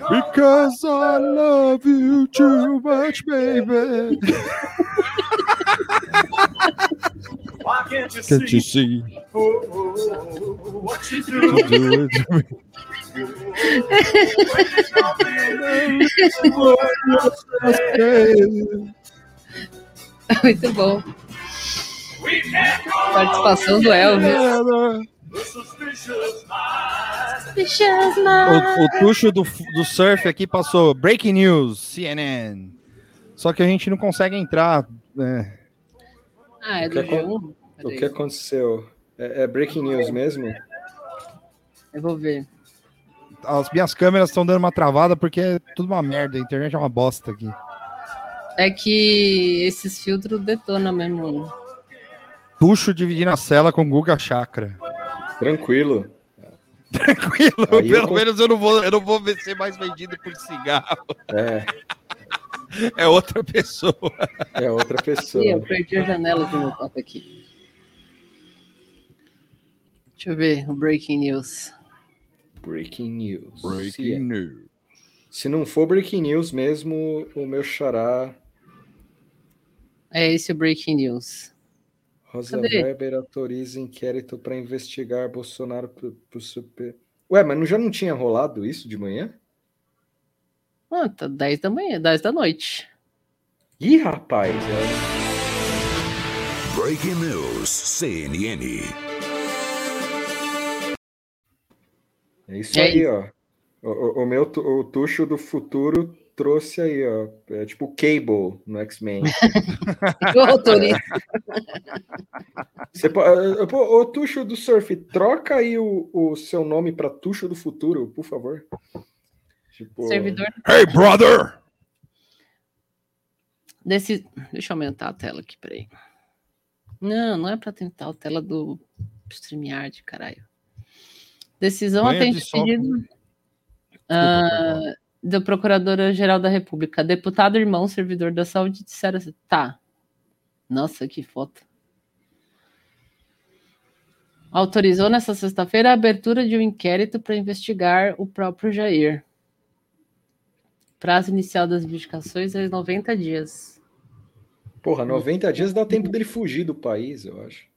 Because I love you too much, baby. Can't you see? What you You do? do it to me. Muito bom. Participação do Elvis. O, o tucho do, do surf aqui passou Breaking News, CNN. Só que a gente não consegue entrar. né? Ah, é O do que acon- G1? O que aconteceu? É, é breaking news mesmo? Eu vou ver. As minhas câmeras estão dando uma travada porque é tudo uma merda. A internet é uma bosta aqui. É que esses filtros detonam mesmo. Tuxo dividindo a cela com Guga Chakra. Tranquilo. Tranquilo, Aí eu pelo con- menos eu não vou, eu não vou ser mais vendido por cigarro. É, É outra pessoa. é outra pessoa. Ih, eu perdi a janela de meu copo aqui. Deixa eu ver o breaking news. Breaking news. Se, Breaking news. se não for breaking news mesmo, o meu xará É esse o breaking news. Rosa Cadê? Weber autoriza inquérito para investigar Bolsonaro pro, pro super. Ué, mas não, já não tinha rolado isso de manhã? Ah, tá 10 da manhã, 10 da noite. Ih, rapaz! é- Breaking News, CNN. É isso É aí, ó. O, o- o meu o tucho do futuro trouxe aí, ó. É tipo Cable no X-Men. Você po- eh, pô, Ô, Tuxo do Surf, troca aí o, o seu nome para Tuxo do Futuro, por favor. Tipo, Servidor Hey, brother! desse. Deixa eu aumentar a tela aqui, peraí. Não, não é para tentar a tela do StreamYard, caralho. Decisão atende de pedido ah, da Procuradora-Geral da República. Deputado irmão, servidor da saúde, disseram assim. Tá. Nossa, que foto. Autorizou nesta sexta-feira a abertura de um inquérito para investigar o próprio Jair. Prazo inicial das investigações é 90 dias. Porra, 90 dias dá tempo dele fugir do país, eu acho.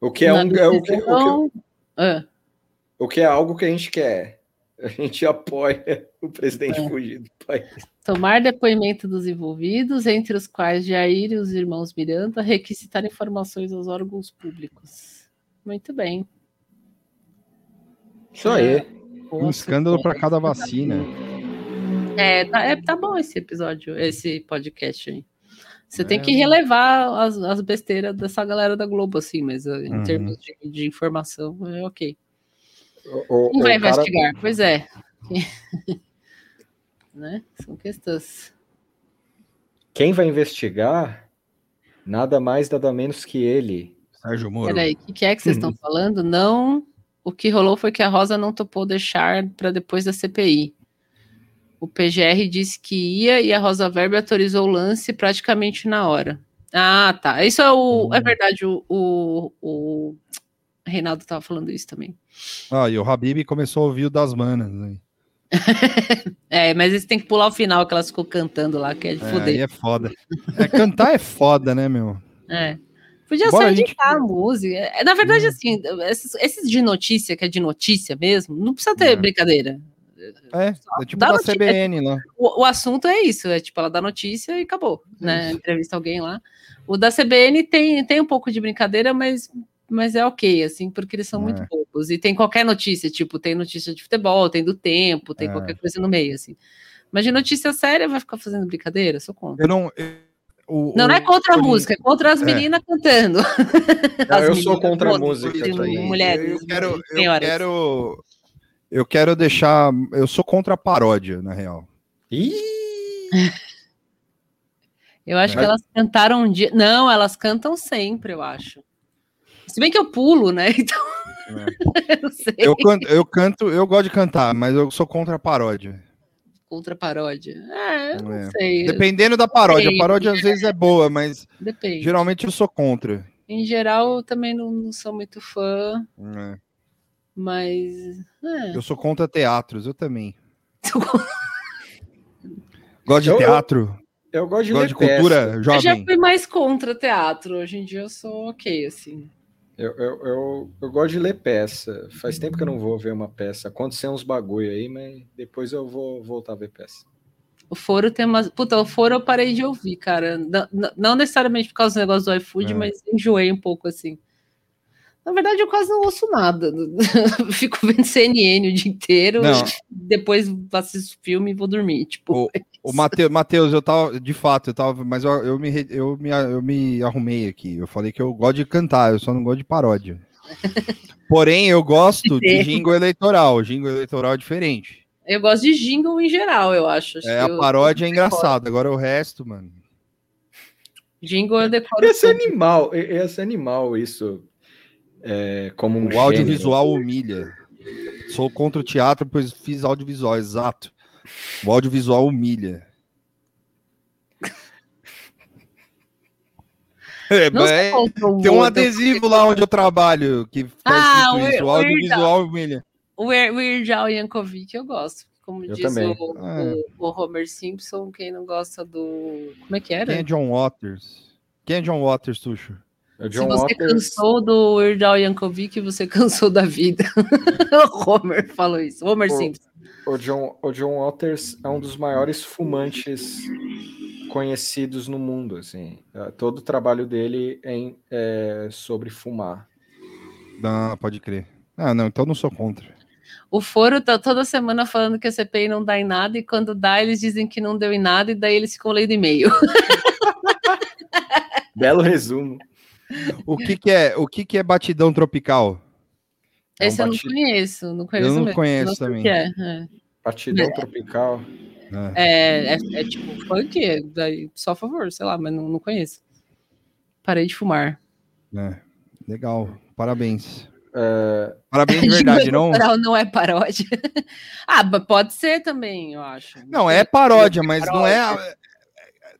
O que é, um, é o, que, o, que, Ah, o que é algo que a gente quer. A gente apoia o presidente fugir do país. tomar depoimento dos envolvidos, entre os quais Jair e os irmãos Miranda, requisitar informações aos órgãos públicos. Muito bem. Isso aí. Um escândalo para cada vacina. É tá, é, tá bom esse episódio, esse podcast aí. Você tem É. que relevar as, as besteiras dessa galera da Globo, assim, mas uh, em Uhum. termos de, de informação, é ok. O, o- Quem vai cara- investigar? Pois é. né? São questões. Quem vai investigar? Nada mais, nada menos que ele. Sérgio Moro. Peraí, o que, que é que vocês estão falando? Não. O que rolou foi que a Rosa não topou deixar para depois da CPI. O PGR disse que ia e a Rosa Weber autorizou o lance praticamente na hora. Ah, tá. Isso é o. É verdade, o, o, o Reinaldo estava falando isso também. Ah, e o Habib começou a ouvir o das manas. Né? É, mas eles têm que pular o final que elas ficou cantando lá, que é de É, foder. é foda. É, cantar é foda, né, meu? É. Podia Bora, só a gente- indicar a música. É, Na verdade, assim, esses, esses de notícia, que é de notícia mesmo, não precisa ter É. brincadeira. É, é tipo da CBN lá. O, o assunto é isso, é tipo, ela dá notícia e acabou, né? Entrevista alguém lá. O da CBN tem, tem um pouco de brincadeira, mas, mas é ok, assim, porque eles são muito É. poucos. E tem qualquer notícia, tipo, tem notícia de futebol, tem do tempo, tem É. qualquer coisa no meio, assim. Mas de notícia séria vai ficar fazendo brincadeira? Sou contra. Eu não. eu- o- Não, não é o- contra a o- música, é contra as É. meninas cantando. Ah, As eu sou meninas, contra a música também. Mulheres, Eu quero, eu quero, eu quero deixar. Eu sou contra a paródia, na real. Ih! Eu acho que Mas- elas cantaram um dia. Não, elas cantam sempre, eu acho. Se bem que eu pulo, né? Então. eu não sei. Eu canto, eu canto, eu gosto de cantar, mas eu sou contra a paródia. Contra paródia. É, eu não É. sei. Dependendo da paródia. A Depende. paródia às vezes é boa, mas Depende. geralmente eu sou contra. Em geral, eu também não, não sou muito fã, É. mas. é. Eu sou contra teatros, eu também. Gosto de Eu- teatro, Eu gosto de gosto de cultura Eu já jovem. fui mais contra teatro. Hoje em dia eu sou ok, assim. Eu, eu, eu, eu gosto de ler peça. Faz tempo que eu não vou ver uma peça. Aconteceu uns bagulho aí, mas depois eu vou voltar a ver peça. O foro tem umas. Puta, o foro eu parei de ouvir, cara. Não, não- necessariamente por causa do negócio do iFood, É. mas enjoei um pouco assim. Na verdade, eu quase não ouço nada. Fico vendo CNN o dia inteiro, Não. depois assisto filme e vou dormir. Tipo, O Matheus, Mateus, eu tava, de fato, eu tava, mas eu, eu, me, eu, me, eu me arrumei aqui. Eu falei que eu gosto de cantar, eu só não gosto de paródia. Porém, eu gosto de jingle eleitoral. Jingle eleitoral é diferente. eu gosto de jingle em geral, eu acho. Acho É, que a eu- paródia é engraçada, agora o resto, mano. Jingle eu decoro. Esse animal, esse animal, isso. É, como um O gênero. audiovisual humilha. sou contra o teatro, pois fiz audiovisual, exato. O audiovisual humilha. É, é- tem um adesivo lá onde eu trabalho que tá Ah, escrito isso. O audiovisual humilha. O Weir- Weird Al Yankovic eu gosto. Como Eu diz também. o, Ah. o- o Homer Simpson, quem não gosta do. Como é que era? Quem é John Waters? Quem é John Waters, Tuxo? Se John você Waters, cansou do Weird Al Yankovic, você cansou da vida. o Homer falou isso. Homer Simpson. O John, o John Waters é um dos maiores fumantes conhecidos no mundo, assim. É, Todo o trabalho dele é, em- é sobre fumar. Não, pode crer. Ah, não, então eu não sou contra. O Foro tá toda semana falando que a CPI não dá em nada, e quando dá, eles dizem que não deu em nada, e daí eles ficam lendo e-mail. Belo resumo. O que, que é? O que, que é batidão tropical? É um Esse eu não conheço, não conheço Eu não mesmo. conheço Não também. que é, é. Batidão tropical. É. É, é, é tipo funk, daí só a favor, sei lá, mas não, não conheço. Parei de fumar. É, legal, parabéns. É, Parabéns de verdade, não? Não é paródia. ah, pode ser também, eu acho. Não, é paródia, mas não é a,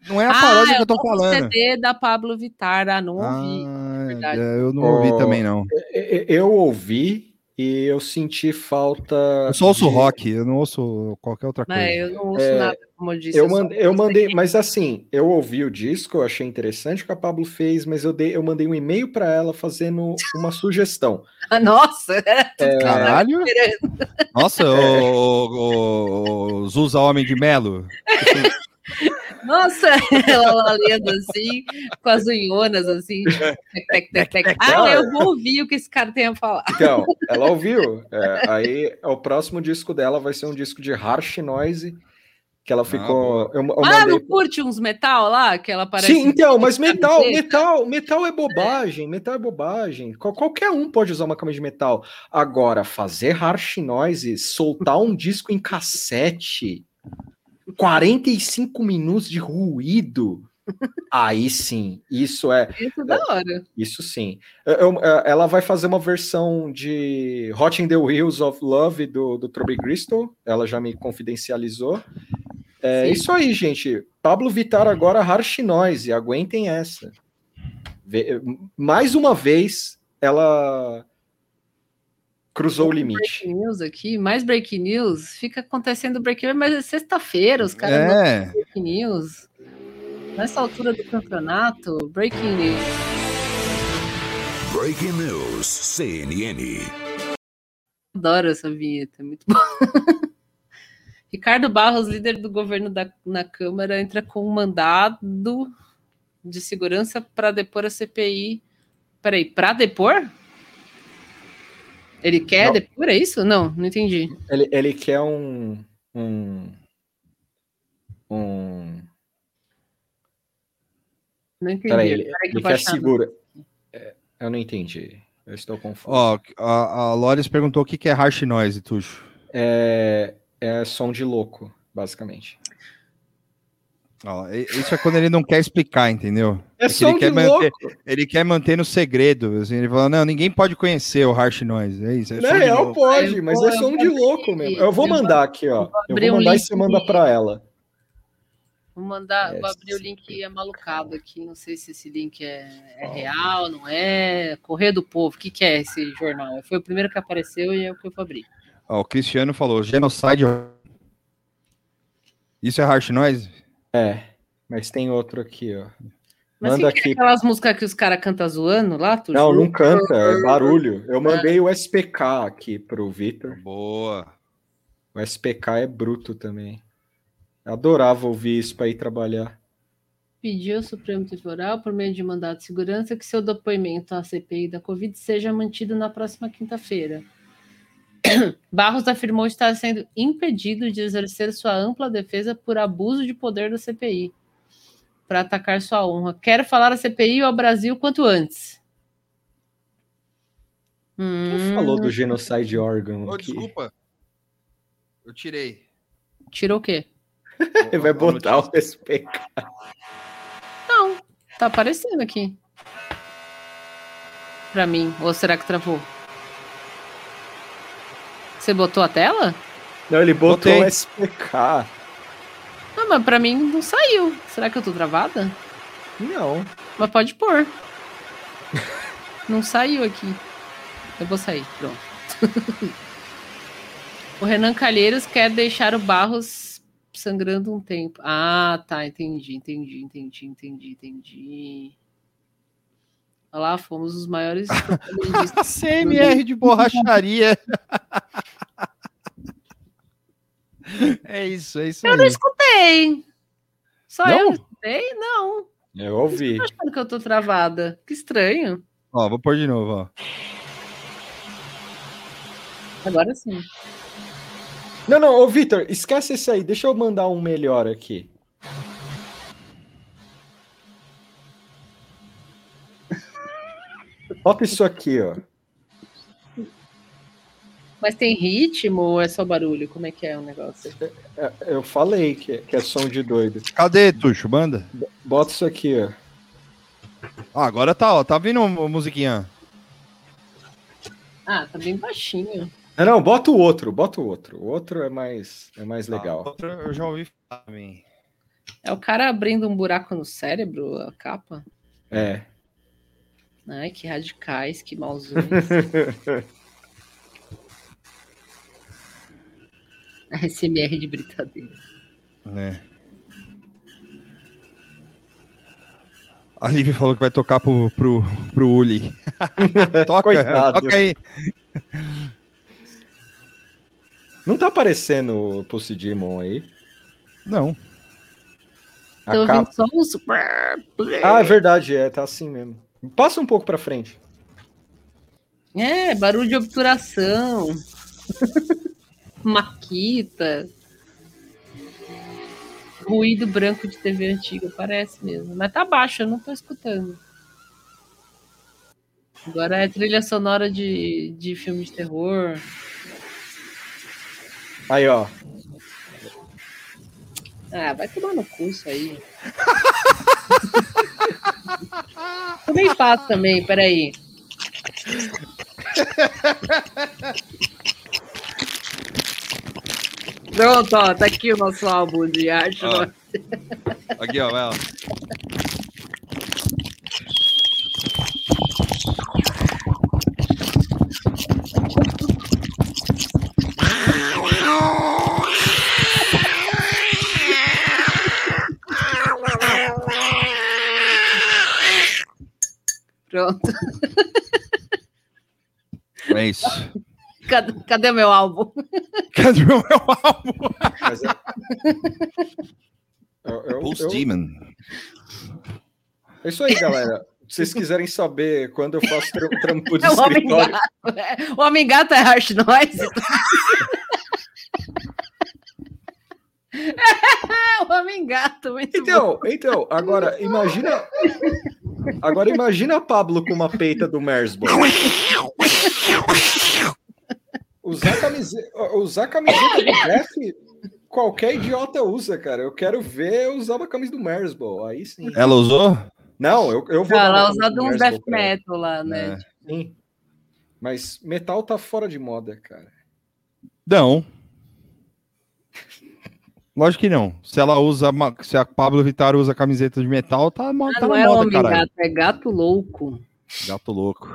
não é a paródia ah, que eu tô falando. CD da Pablo Vittar, ah, não ouvi. Ah, verdade. é, eu não ouvi Oh, também, não. e- e- eu ouvi e eu senti falta. Eu só ouço de- rock, eu não ouço qualquer outra coisa. Mas eu não ouço É, nada, como eu disse. Eu, só mandei, eu mandei, aqui. mas assim, eu ouvi o disco, eu achei interessante o que a Pablo fez, mas eu, dei, eu mandei um e-mail para ela fazendo uma sugestão. Ah, Nossa, eu tava Caralho! Nossa, o, o, o Zusa Homem de Melo. Nossa, ela lá lendo assim, com as unhonas assim. tec, tec, tec, tec. Ah, eu vou ouvir o que esse cara tem a falar. Então, ela ouviu. É, aí o próximo disco dela vai ser um disco de harsh noise, que ela ficou. eu, eu Ah, mandei. não curte uns metal lá? Que ela parece. Sim, então, mas metal, metal, metal é bobagem, metal é bobagem. Qual- qualquer um pode usar uma camisa de metal. Agora, fazer harsh noise, soltar um disco em cassete, 45 minutos de ruído. Aí sim, isso é, Isso é da hora. isso sim. Eu- eu- ela vai fazer uma versão de Hot in the Wheels of Love do, do Toby Crystal. Ela já me confidencializou. É Sim. isso aí, gente. Pablo Vittar agora Harsh Noise. Aguentem essa. Mais uma vez, ela cruzou o limite. Breaking news aqui, mais breaking news. Fica acontecendo breaking news, mas é sexta-feira, os caras É, breaking news. Nessa altura do campeonato, breaking news. Breaking News CNN. Adoro essa vinheta, é muito bom. Ricardo Barros, líder do governo da, na Câmara, entra com um mandado de segurança para depor a CPI. Peraí, para depor? Ele quer Não. depor, é isso? Não, não entendi. Ele, ele quer um. Um. um Não entendi. peraí, ele, Peraí que ele quer achar. segura. É, eu não entendi. Eu estou confuso. ó, a, a Lores perguntou o que, que é harsh noise, Tuxo. É, é som de louco, basicamente. Ó, isso é quando ele não quer explicar, entendeu? É, que som ele quer manter-. Ele quer manter no segredo. Assim, ele fala, não, ninguém pode conhecer o harsh noise. É isso. É de real, louco. pode, Eu mas vou- é som de louco mesmo. Eu vou mandar aqui, ó. Eu vou um mandar e você manda pra ela. Vou mandar, É, vou abrir o link amalucado aqui. Não sei se esse link é, é real, não é. Correio do Povo, o que, que é esse jornal? Foi o primeiro que apareceu e é o que eu vou abrir. Ó, o Cristiano falou, genocide. Isso é harsh noise? É, mas tem outro aqui, ó. Mas Manda é aqui. aquelas músicas que os caras cantam zoando lá? Tu Não, jura? não canta, é barulho. Eu mandei o SPK aqui pro Vitor. Boa. O SPK é bruto também. Eu adorava ouvir isso para ir trabalhar. Pediu ao Supremo Tribunal, por meio de mandado de segurança, que seu depoimento à CPI da Covid seja mantido na próxima quinta-feira. Barros afirmou estar sendo impedido de exercer sua ampla defesa por abuso de poder da CPI para atacar sua honra. Quero falar à CPI e ao Brasil quanto antes. Quem Hum, falou do Genocide Organ Ô, aqui? desculpa. Eu tirei. Tirou o quê? Ele vai botar o SPK. Não, tá aparecendo aqui. Pra mim. Ou será que travou? Você botou a tela? Não, ele botou Botei. SPK. Não, mas pra mim não saiu. Será que eu tô travada? Não. Mas pode pôr. Não saiu aqui. Eu vou sair, pronto. o Renan Calheiros quer deixar o Barros sangrando um tempo. Ah, tá, entendi, entendi, entendi, entendi, entendi. Olha lá, fomos os maiores. CMR de borracharia. é isso, é isso eu não aí. escutei. Só Não? eu não escutei? Não. Eu ouvi. Tô achando que eu tô travada. Que estranho. Ó, vou pôr de novo, ó. Agora sim. Não, não, ô Vitor, esquece esse aí. Deixa eu mandar um melhor aqui. Bota isso aqui, ó. Mas tem ritmo ou é só barulho? Como é que é o negócio? É, Eu falei que, que é som de doido. Cadê, Tuxo? Banda? Bota isso aqui, ó. Ah, agora tá, ó. Tá vindo a musiquinha. Ah, tá bem baixinho. Não, não, bota o outro, bota o outro. O outro é mais, é mais Ah, legal. outra eu já ouvi falar também. É o cara abrindo um buraco no cérebro, a capa? É. Ai, que radicais, que mauzões. SMR de britadeira. É. A Lívia falou que vai tocar pro, pro, pro Uli. toca, Coitado. toca aí. Não tá aparecendo o Pulse Demon aí? Não. A Tô capa- ouvindo só um uns... Ah, é verdade, é, tá assim mesmo. Passa um pouco pra frente. É, barulho de obturação. Maquita. Ruído branco de TV antiga, parece mesmo. Mas tá baixo, eu não tô escutando. Agora é trilha sonora de, de filme de terror. Aí, ó. Ah, vai tomar no cu isso aí. Também faço também, peraí. Pronto, ó, tá aqui o nosso álbum de arte. Ó. Aqui, ó, vai, ó. Pronto. É isso. Cadê, cadê o meu álbum? Cadê o meu álbum? Mas é... Eu- Demon. É isso aí, galera. Se vocês quiserem saber quando eu faço tram- trampo de É o Homem escritório, Gato. é. O Homem Gato é Harsh Noise. O Homem Gato, muito bom. Então, então, agora imagina. Agora imagina a Pablo com uma peita do Mersbo. Usar camiseta, usar camiseta do Jeff, qualquer idiota usa, cara. Eu quero ver usar uma camisa do Mersbo. Aí sim. Ela usou? Não, eu, eu vou. Ela do uns Mersbo death metal lá, né? É. Sim. Mas metal tá fora de moda, cara. Não. Lógico que não. Se ela usa, se a Pablo Vittar usa camiseta de metal, tá, Ah, tá não na é moda, Homem caralho. Gato, é Gato Louco. Gato louco.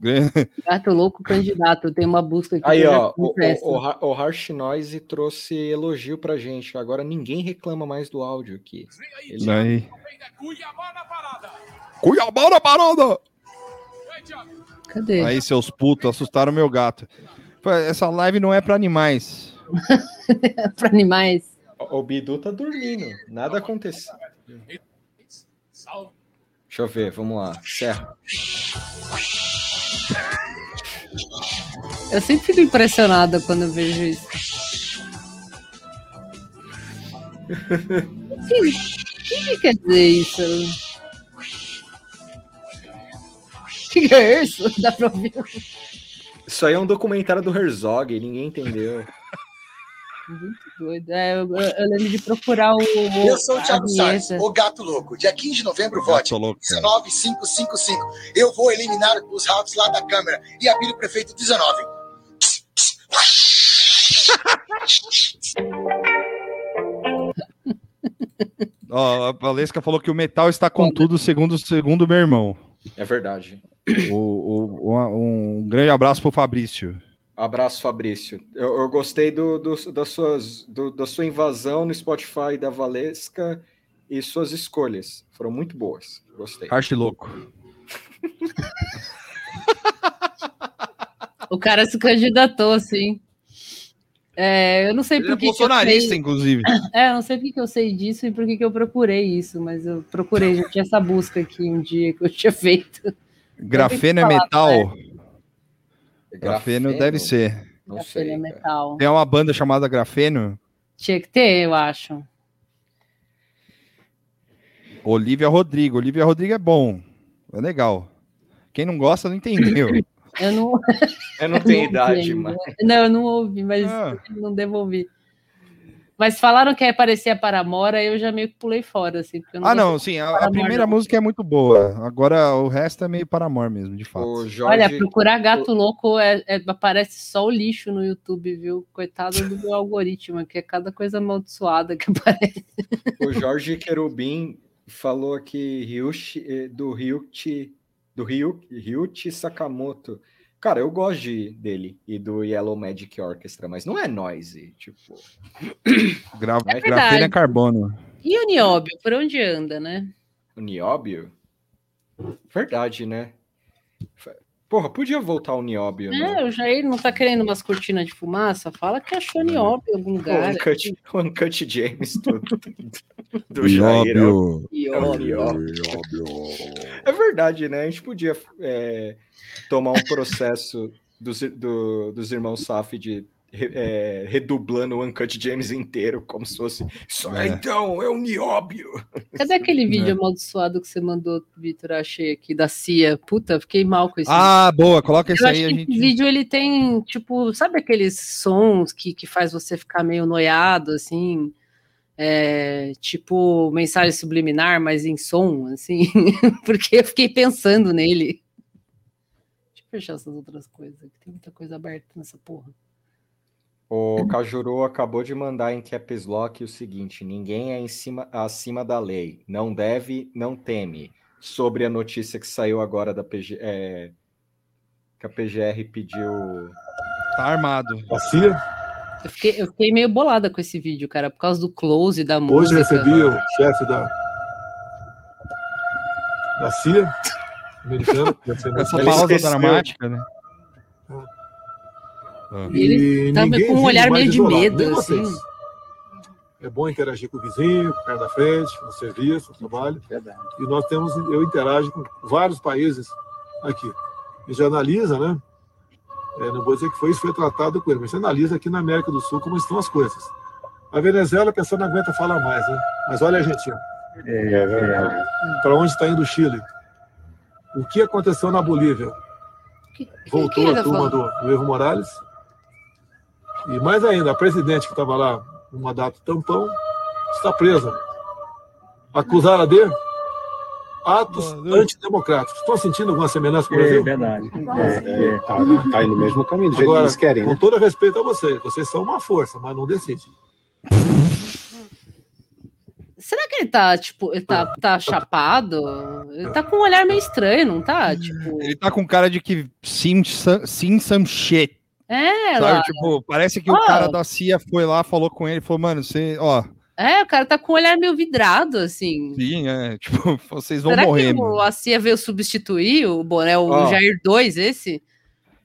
Gato Louco candidato. Tem uma busca aqui. Aí, ó, o, o, o, Har- o Harsh Noise trouxe elogio pra gente. Agora ninguém reclama mais do áudio aqui. Ele- Aí. Cuiabá na parada! Cadê? Aí, seus putos, assustaram meu gato. Essa live não é pra animais. Para animais. O Bidu tá dormindo. Nada aconteceu. Deixa eu ver, vamos lá. Serra. Eu sempre fico impressionada quando eu vejo isso. O que, o que quer dizer isso? O que, que é isso? Dá pra ouvir? Isso aí é um documentário do Herzog, ninguém entendeu. Muito doido. É, eu, eu- lembro de procurar o. Eu sou o Thiago Salles, o Gato Louco. Dia 15 de novembro, vote. Gato louco, cara. 19555. Eu vou eliminar os ratos lá da Câmara e abrir o prefeito 19. Ó, a Valesca falou que o metal está com tudo, segundo, segundo meu irmão. É verdade. O, o- uma- um grande abraço pro Fabrício. Abraço, Fabrício. Eu, eu gostei do, do- das suas, do- da sua invasão no Spotify da Valesca e suas escolhas. Foram muito boas. Gostei. Arte louco. O cara se candidatou, assim. É, eu não sei por é que, que eu bolsonarista, sei. inclusive. É, eu não sei por que que eu sei disso e por que que eu procurei isso, mas eu procurei, já tinha essa busca aqui um dia que eu tinha feito. Grafeno é metal? Grafeno deve ser. Não Grafeno sei. é metal. Tem uma banda chamada Grafeno. Tinha que ter, eu acho. Olivia Rodrigo. Olivia Rodrigo é bom. É legal. Quem não gosta não entendeu. Eu não, Eu não tenho não idade, ainda. Não, eu não ouvi, mas Ah. não devolvi. Mas falaram que ia aparecer a Paramora, eu já meio que pulei fora, assim. Porque eu ah, não, sim. A, a Paramore, primeira não. música é muito boa. Agora o resto é meio para amor mesmo, de fato. Jorge, Olha, procurar gato louco é, é- aparece só o lixo no YouTube, viu? Coitado do meu algoritmo, que é cada coisa amaldiçoada que aparece. o Jorge Querubim falou aqui Ryushi, eh, do Ryuchi, do Ryu, Ryuchi Sakamoto. Cara, eu gosto de- dele e do Yellow Magic Orchestra, mas não é noise, tipo. Gra É Grafeno é verdade. carbono. E o Nióbio, por onde anda, né? O Nióbio? Verdade, né? Porra, podia voltar o Nióbio, É, né? o Jair não tá querendo umas cortinas de fumaça? Fala que achou Nióbio em algum O lugar. Uncut, o Uncut James do, do, do Jair. Nióbio. Nióbio. É verdade, né? A gente podia é, tomar um processo dos, do- dos irmãos Saf de é, redublando o Uncut James inteiro, como se fosse. Só É. então, é o Nióbio. Cadê aquele vídeo É. amaldiçoado que você mandou, Vitor? Achei aqui da CIA. Puta, fiquei mal com esse Ah, boa. Coloca esse aí, acho a que esse gente. vídeo ele tem, tipo, sabe aqueles sons que, que faz você ficar meio noiado, assim? É, tipo, mensagem subliminar, mas em som, assim? Porque eu fiquei pensando nele. Deixa eu fechar essas outras coisas, que tem muita coisa aberta nessa porra. O Cajuru acabou de mandar em Caps Lock o seguinte: ninguém é em cima, acima da lei. Não deve, não teme. Sobre a notícia que saiu agora da PG, é, que a PGR pediu. Tá armado. A CIA, Eu fiquei, eu fiquei meio bolada com esse vídeo, cara, por causa do close da hoje música. recebi o chefe da, da CIA ser Essa pausa dramática, né? Ele ninguém com um olhar meio de isolado, medo, nem assim. vocês. É bom interagir com o vizinho, com o cara da frente, no serviço, no trabalho. E nós temos, eu interajo com vários países aqui. E já analisa, né? É, não vou dizer que foi isso, foi tratado com ele, mas você analisa aqui na América do Sul como estão as coisas. A Venezuela, a pessoa não aguenta falar mais, né? Mas olha a Argentina. É verdade. Para onde está indo o Chile? O que aconteceu na Bolívia? Que- Voltou que a turma falando? do, do Evo Morales. E mais ainda, a presidente que estava lá numa data tampão está presa. Acusada de atos antidemocráticos. Estão sentindo alguma semelhança com o É Brasil? verdade. É, é, tá, tá aí no mesmo caminho, do jeito que Agora, eles querem, com né? todo respeito a vocês, vocês são uma força, mas não decidem. Será que ele tá, tipo, ele tá, tá chapado? Ele tá com um olhar meio estranho, não tá? Tipo, Ele tá com cara de que sim some shit. É, Sabe? lá. Tipo, parece que Ó. o cara da CIA foi lá, falou com ele, falou, mano, você, ó, É, o cara tá com um olhar meio vidrado, assim. sim, é, tipo, vocês vão Será morrer, que o, a CIA veio substituir o Boné, o Ó. Jair 2, esse?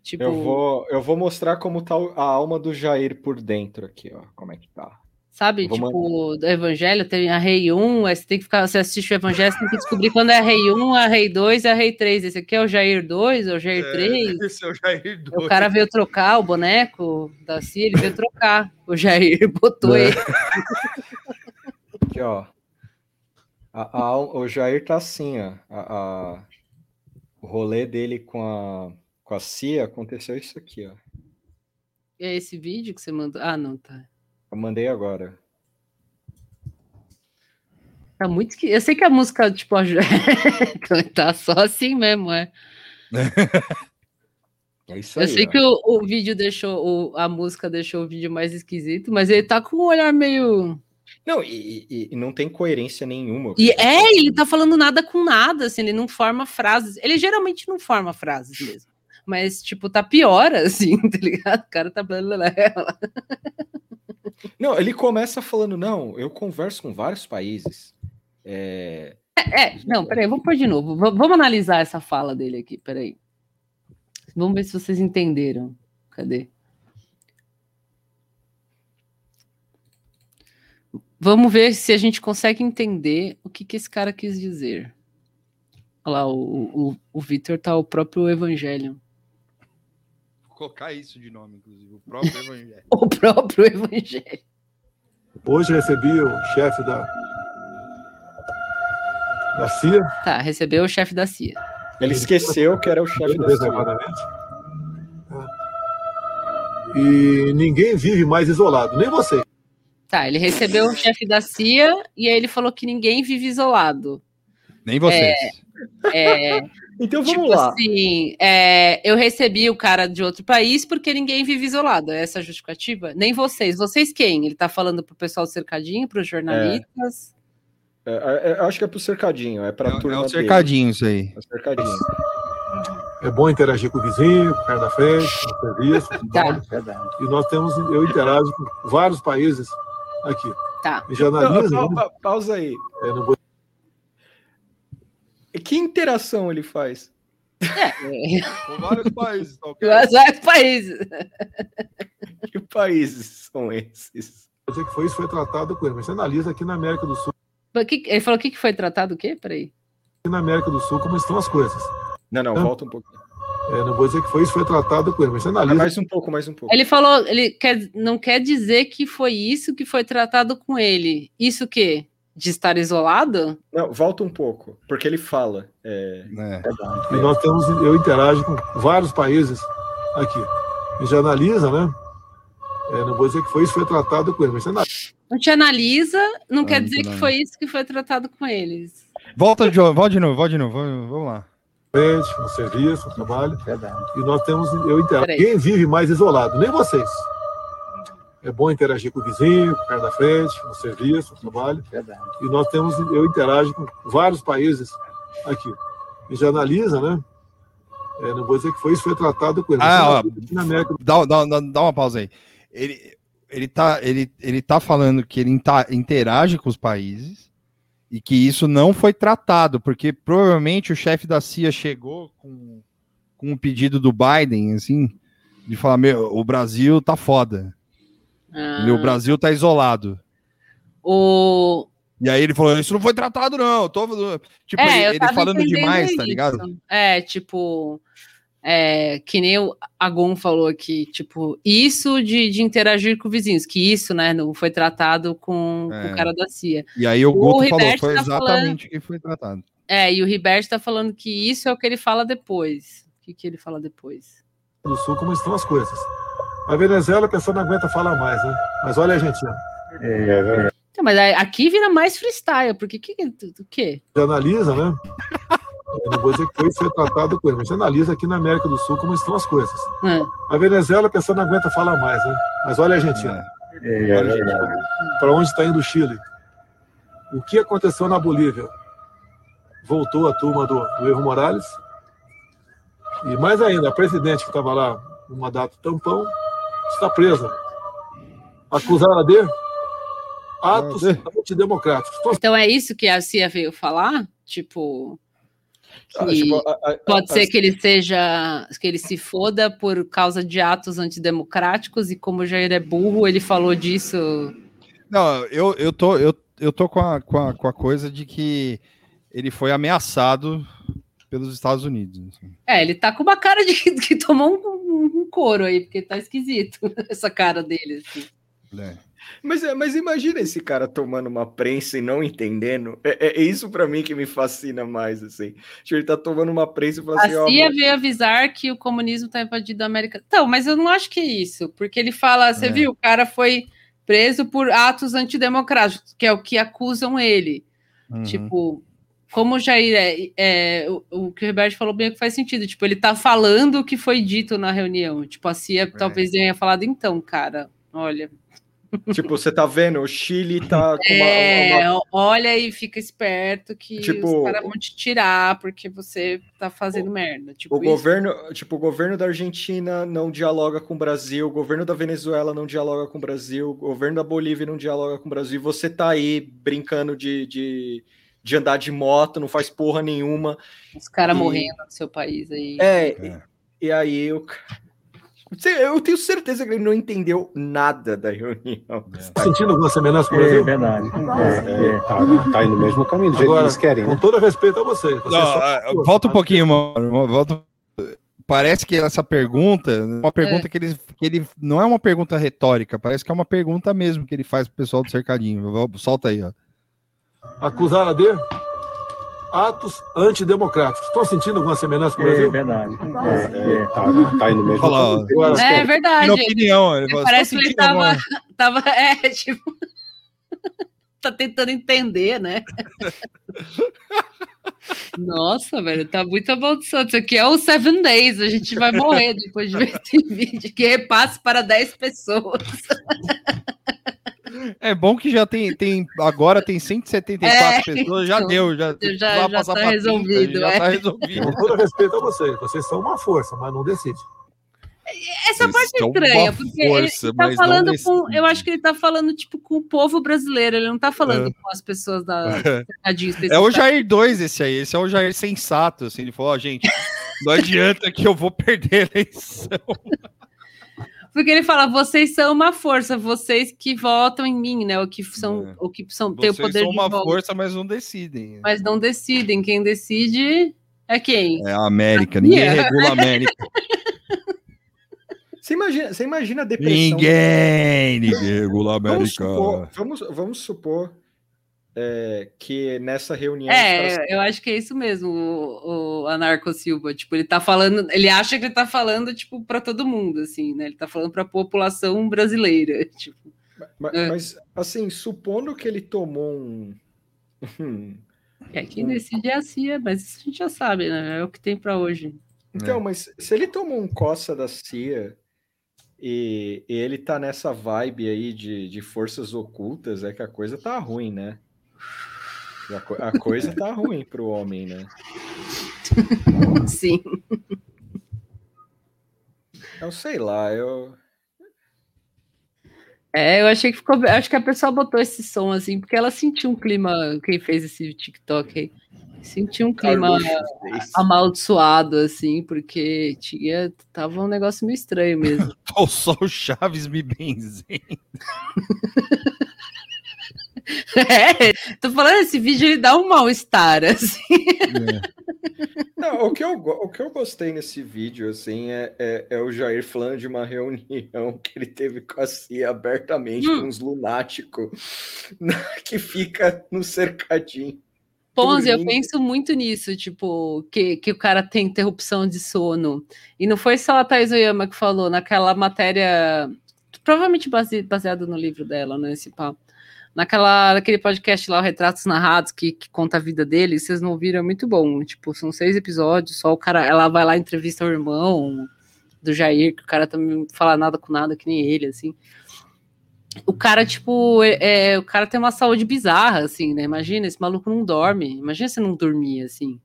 Tipo, Eu vou, eu vou mostrar como tá o- a alma do Jair por dentro aqui, ó. Como é que tá. Sabe, vou tipo, do Evangelho, tem a Rei 1, aí você tem que ficar, você assiste o Evangelho, você tem que descobrir quando é a Rei 1, a Rei 2 e a Rei 3. Esse aqui é o Jair 2, é o Jair 3. Esse é o Jair O cara veio trocar o boneco da CIA, ele veio trocar. O Jair botou É. ele. Aqui, ó. A- a o Jair tá assim, ó. A- a- o rolê dele com a, com a CIA aconteceu isso aqui, ó. É esse vídeo que você mandou? Ah, não, tá. Eu mandei agora. Tá muito esqui- Eu sei que a música, tipo, tá só assim mesmo, é. É isso Eu aí. sei ó. que o, o vídeo deixou, o- a música deixou o vídeo mais esquisito, mas ele tá com um olhar meio. Não, e, e- e não tem coerência nenhuma. E é, ele tá falando nada com nada, assim, ele não forma frases. Ele geralmente não forma frases mesmo. Mas, tipo, tá pior, assim, tá ligado? O cara tá. blá, blá, blá. Não, ele começa falando, não, eu converso com vários países. É, É, não, peraí, vamos pôr de novo. V- vamos analisar essa fala dele aqui, peraí. Vamos ver se vocês entenderam. Cadê? Vamos ver se a gente consegue entender o que, que esse cara quis dizer. Olha lá, o, o, o Vitor tá o próprio Evangelho. Colocar isso de nome, inclusive, o próprio evangelho. O próprio Evangelho. Hoje recebi o chefe da, da CIA, Tá, recebeu o chefe da CIA. ele esqueceu que era o chefe da CIA. É. E ninguém vive mais isolado, nem você. Tá, ele recebeu o chefe da CIA e aí ele falou que ninguém vive isolado. Nem vocês. É, Então vamos tipo lá. assim, é, eu recebi o cara de outro país porque ninguém vive isolado. É essa a justificativa? Nem vocês. Vocês quem? Ele tá falando pro pessoal do cercadinho, pros jornalistas? É, é, é, acho que é pro cercadinho, é pra É, turma é o dele. cercadinho isso aí. É o cercadinho. É bom interagir com o vizinho, com o cara da frente, com o serviço. Tá. E nós temos, eu interajo com vários países aqui. Tá. E pa- né? pa- pausa aí. É, não vou- Que interação ele faz? Com vários países, tá ok? Vários países. Que países são esses? dizer que foi isso foi tratado com ele. Mas você analisa aqui na América do Sul, que- Ele falou o que que foi tratado o quê? Peraí. aqui na América do Sul como estão as coisas. Não, não, Ah. volta um pouquinho. É, não vou dizer que foi isso foi tratado com ele, mas você analisa Mais um pouco, mais um pouco. Ele falou, ele quer, não quer dizer que foi isso que foi tratado com ele. Isso o quê? De estar isolado? Não, volta um pouco, porque ele fala. é, É. E nós temos, eu interajo com vários países aqui. E já analisa, né? É, não vou dizer que foi isso foi tratado com ele, mas você analisa. Não te analisa, não Ah, quer não dizer que não. foi isso que foi tratado com eles. Volta de, volta de novo, volta de novo. Vamos lá. no serviço, no trabalho. E nós temos, eu interajo. Ninguém vive mais isolado, nem vocês. É bom interagir com o vizinho, com o cara da frente, no serviço, no trabalho. E nós temos, eu interajo com vários países aqui. E já analisa, né? É, não vou dizer que foi isso foi tratado com ele. Ah, você ó. na América Dá, dá, dá, dá uma pausa aí. Ele, ele, tá, ele, ele tá falando que ele interage com os países e que isso não foi tratado, porque provavelmente o chefe da CIA chegou com, com um pedido do Biden, assim, de falar: meu, o Brasil tá foda. Ah, Meu, o Brasil tá isolado. o... E aí ele falou: Isso não foi tratado, não. Tô... Tipo, É, eu ele, ele falando demais, tá isso. ligado? É, tipo, é, que nem o Agon falou aqui, tipo, isso de, de interagir com vizinhos, que isso, né, não foi tratado com, com É. o cara da CIA. E aí o O Guto falou: Riberto Foi tá exatamente o que foi tratado. É, e o Ribert tá falando que isso é o que ele fala depois. O que, que ele fala depois? do Sul, como estão as coisas. A Venezuela, a pessoa não aguenta falar mais, né? Mas olha a Argentina. Então, mas aqui vira mais freestyle, porque que, que, o quê? Você analisa, né? Eu não vou dizer que foi foi tratado com ele, mas você analisa aqui na América do Sul como estão as coisas. Hum. A Venezuela, a pessoa não aguenta falar mais, né? Mas olha a Argentina. Para onde está indo o Chile? O que aconteceu na Bolívia? Voltou a turma do, do Evo Morales. E mais ainda, a presidente que estava lá no mandato tampão está presa. Acusada de atos antidemocráticos. Então, é isso que a CIA veio falar? Tipo, ah, que tipo, a- a- pode a- ser que ele seja, que ele se foda por causa de atos antidemocráticos e como Jair é burro, ele falou disso. Não, eu, eu tô, eu, eu tô com, a, com, a, com a coisa de que ele foi ameaçado pelos Estados Unidos. assim. É, ele tá com uma cara de que, que tomou um, um couro aí, porque tá esquisito essa cara dele. assim. né? Mas, é, mas imagina esse cara tomando uma prensa e não entendendo. É, é- é isso pra mim que me fascina mais, assim. Tipo, ele tá tomando uma prensa e fala A assim, ó, CIA veio avisar que o comunismo tá invadindo a América. Então, mas eu não acho que é isso, porque ele fala, você É. viu, o cara foi preso por atos antidemocráticos, que é o que acusam ele. Uhum. Tipo, como o Jair é, é o, o que o Roberto falou bem é que faz sentido. Tipo, ele tá falando o que foi dito na reunião. Tipo, a CIA talvez tenha falado, então, cara, olha. Tipo, você tá vendo, o Chile tá com uma- É, uma, olha e fica esperto que Tipo, os caras vão te tirar porque você tá fazendo merda. Tipo, O isso. governo, tipo, o governo da Argentina não dialoga com o Brasil, o governo da Venezuela não dialoga com o Brasil, o governo da Bolívia não dialoga com o Brasil. E você tá aí brincando de, de, de andar de moto, não faz porra nenhuma. Os caras e- morrendo no seu país aí. É, É. E, e aí eu, eu tenho certeza que ele não entendeu nada da reunião. Tá sentindo alguma semelhança com o É verdade. É, tá, tá indo no mesmo caminho, do jeito que Agora, eles querem, com né? todo respeito a você. você Não, só- ah, volta um pouquinho, mano. Volta... Parece que essa pergunta é uma pergunta que, ele, que ele não é uma pergunta retórica, parece que é uma pergunta mesmo que ele faz pro pessoal do cercadinho. Solta aí, ó. Acusar a de atos antidemocráticos. Estão sentindo alguma semelhança com o É Brasil? verdade. É, tá, tá indo no mesmo caminho. Agora, É verdade. Minha opinião. Ele fala, Parece "Você que ele tá tava, alguma-" tava. É, tipo. tá tentando entender, né? Nossa, velho, tá muito amaldiçoado. Isso aqui é o Seven Days. A gente vai morrer depois de ver esse vídeo. Que repasse para 10 pessoas. É bom que já tem, tem agora tem 174 É, pessoas, já então, deu, já, já- vai já tá 30, resolvido, já é. tá resolvido. com todo respeito a vocês. Vocês são uma força, mas não decide. Essa parte é estranha, porque força, ele tá mas não falando com. Eu acho que ele tá falando, tipo, com o povo brasileiro. Ele não tá falando É. com as pessoas da É o Jair 2 esse aí, esse é o Jair sensato, assim, ele falou, ó, gente, não adianta que eu vou perder a eleição. Porque ele fala, vocês são uma força, vocês que votam em mim, né? O que são, É. o que são, têm o Vocês poder são de uma voto, força, mas não decidem. mas não decidem. Quem decide é quem? É a América, Aqui ninguém é. regula a América. Você imagina, você imagina a depressão. ninguém, ninguém regula a Vamos América. supor, vamos, vamos supor é, que nessa reunião. caras- É, eu acho que é isso mesmo, o, o Anarco Silva. Tipo, ele tá falando, ele acha que ele tá falando, tipo, para todo mundo, assim, né? Ele tá falando para a população brasileira. Tipo, ma- é. Mas, assim, supondo que ele tomou um. um- é quem decide é a CIA, mas isso a gente já sabe, né? É o que tem para hoje. Então, É. mas se ele tomou um coça da CIA e, e ele tá nessa vibe aí de, de forças ocultas, é que a coisa tá ruim, né? A, co- a coisa tá ruim pro homem, né? Sim. Eu sei lá, eu. É, eu achei que ficou. Acho que a pessoa botou esse som assim, porque ela sentiu um clima. Quem fez esse TikTok aí? Sentiu um clima Carluxo fez. amaldiçoado, assim, porque tinha. Tava um negócio meio estranho mesmo. O Chaves me benzendo. É, tô falando, esse vídeo ele dá um mal-estar, assim. Não, o que, eu, o que eu gostei nesse vídeo, assim, é, é, é o Jair falando de uma reunião que ele teve com a CIA abertamente, Hum. com uns lunáticos que fica no cercadinho. Ponzi, eu penso muito nisso, tipo, que, que o cara tem interrupção de sono. E não foi só a Thais Oyama que falou naquela matéria, provavelmente base, baseado no livro dela, né, esse papo. Naquela, naquele podcast lá, o Retratos Narrados, que, que conta a vida dele, vocês não ouviram, é muito bom. Tipo, são seis episódios, só o cara, ela vai lá e entrevista o irmão do Jair, que o cara também não fala nada com nada, que nem ele, assim. O cara, tipo, é, é, o cara tem uma saúde bizarra, assim, né? Imagina, esse maluco não dorme. Imagina se não dormir, assim.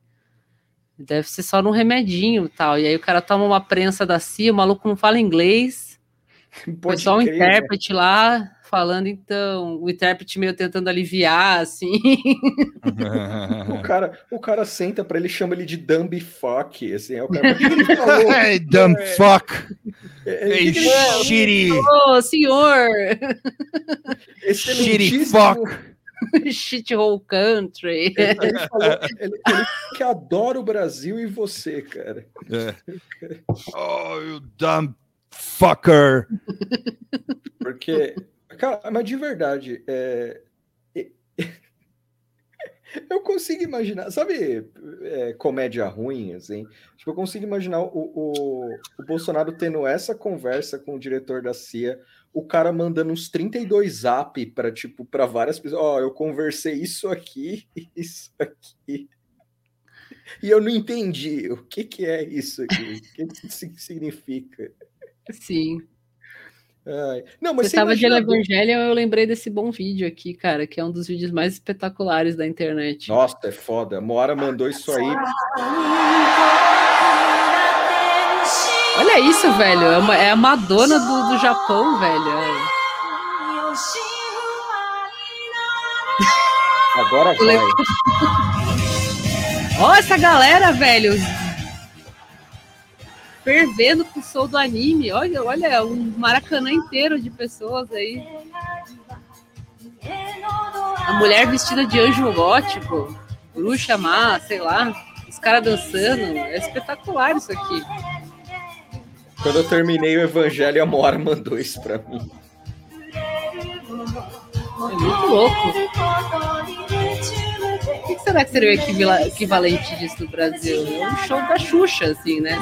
Deve ser só num remedinho e tal. E aí o cara toma uma prensa da CIA, o maluco não fala inglês. Pode só um crer, né? intérprete lá falando, então, o intérprete meio tentando aliviar, assim. O cara, o cara senta pra ele chama ele de dumb fuck, assim, é o cara, "Mas o que ele falou? Hey, dumb É, fuck! é, é, Hey, shitty! Ô, senhor! Shitty fuck! Shithole country. Ele, ele falou, ele, ele que adora o Brasil e você, cara. É. Oh, you dumb fucker! Porque, cara, mas de verdade, é, Eu consigo imaginar, sabe, é, comédia ruim, assim? Tipo, eu consigo imaginar o, o, o Bolsonaro tendo essa conversa com o diretor da CIA, o cara mandando uns 32 zap para tipo, para várias pessoas. Ó, eu conversei isso aqui, isso aqui. E eu não entendi o que, que é isso aqui, o que, que significa. Sim. Ai, Não, mas Você estava de Evangelho, eu lembrei desse bom vídeo aqui, cara, que é um dos vídeos mais espetaculares da internet. Nossa, é foda. A Moara mandou isso aí. Olha isso, velho. É, uma- é a Madonna do, do Japão, velho. Agora vai. Ó, essa galera, velho. Fervendo com o som do anime. Olha, olha, um maracanã inteiro de pessoas aí. A mulher vestida de anjo gótico, bruxa má, sei lá. Os caras dançando. É espetacular isso aqui. Quando eu terminei o evangelho, a Moara mandou isso pra mim. É muito louco. O que será que seria o equivalente disso no Brasil? É um show da Xuxa, assim, né?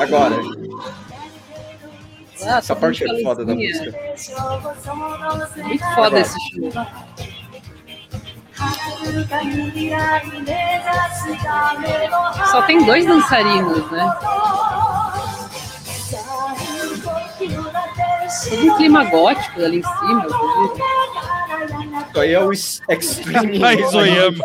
Agora, Ah, essa parte é foda da música. Muito foda esse show. Só tem dois dançarinos, né? Todo um clima gótico ali em cima. inclusive. Isso aí é o Extreme. Thaís Oyama.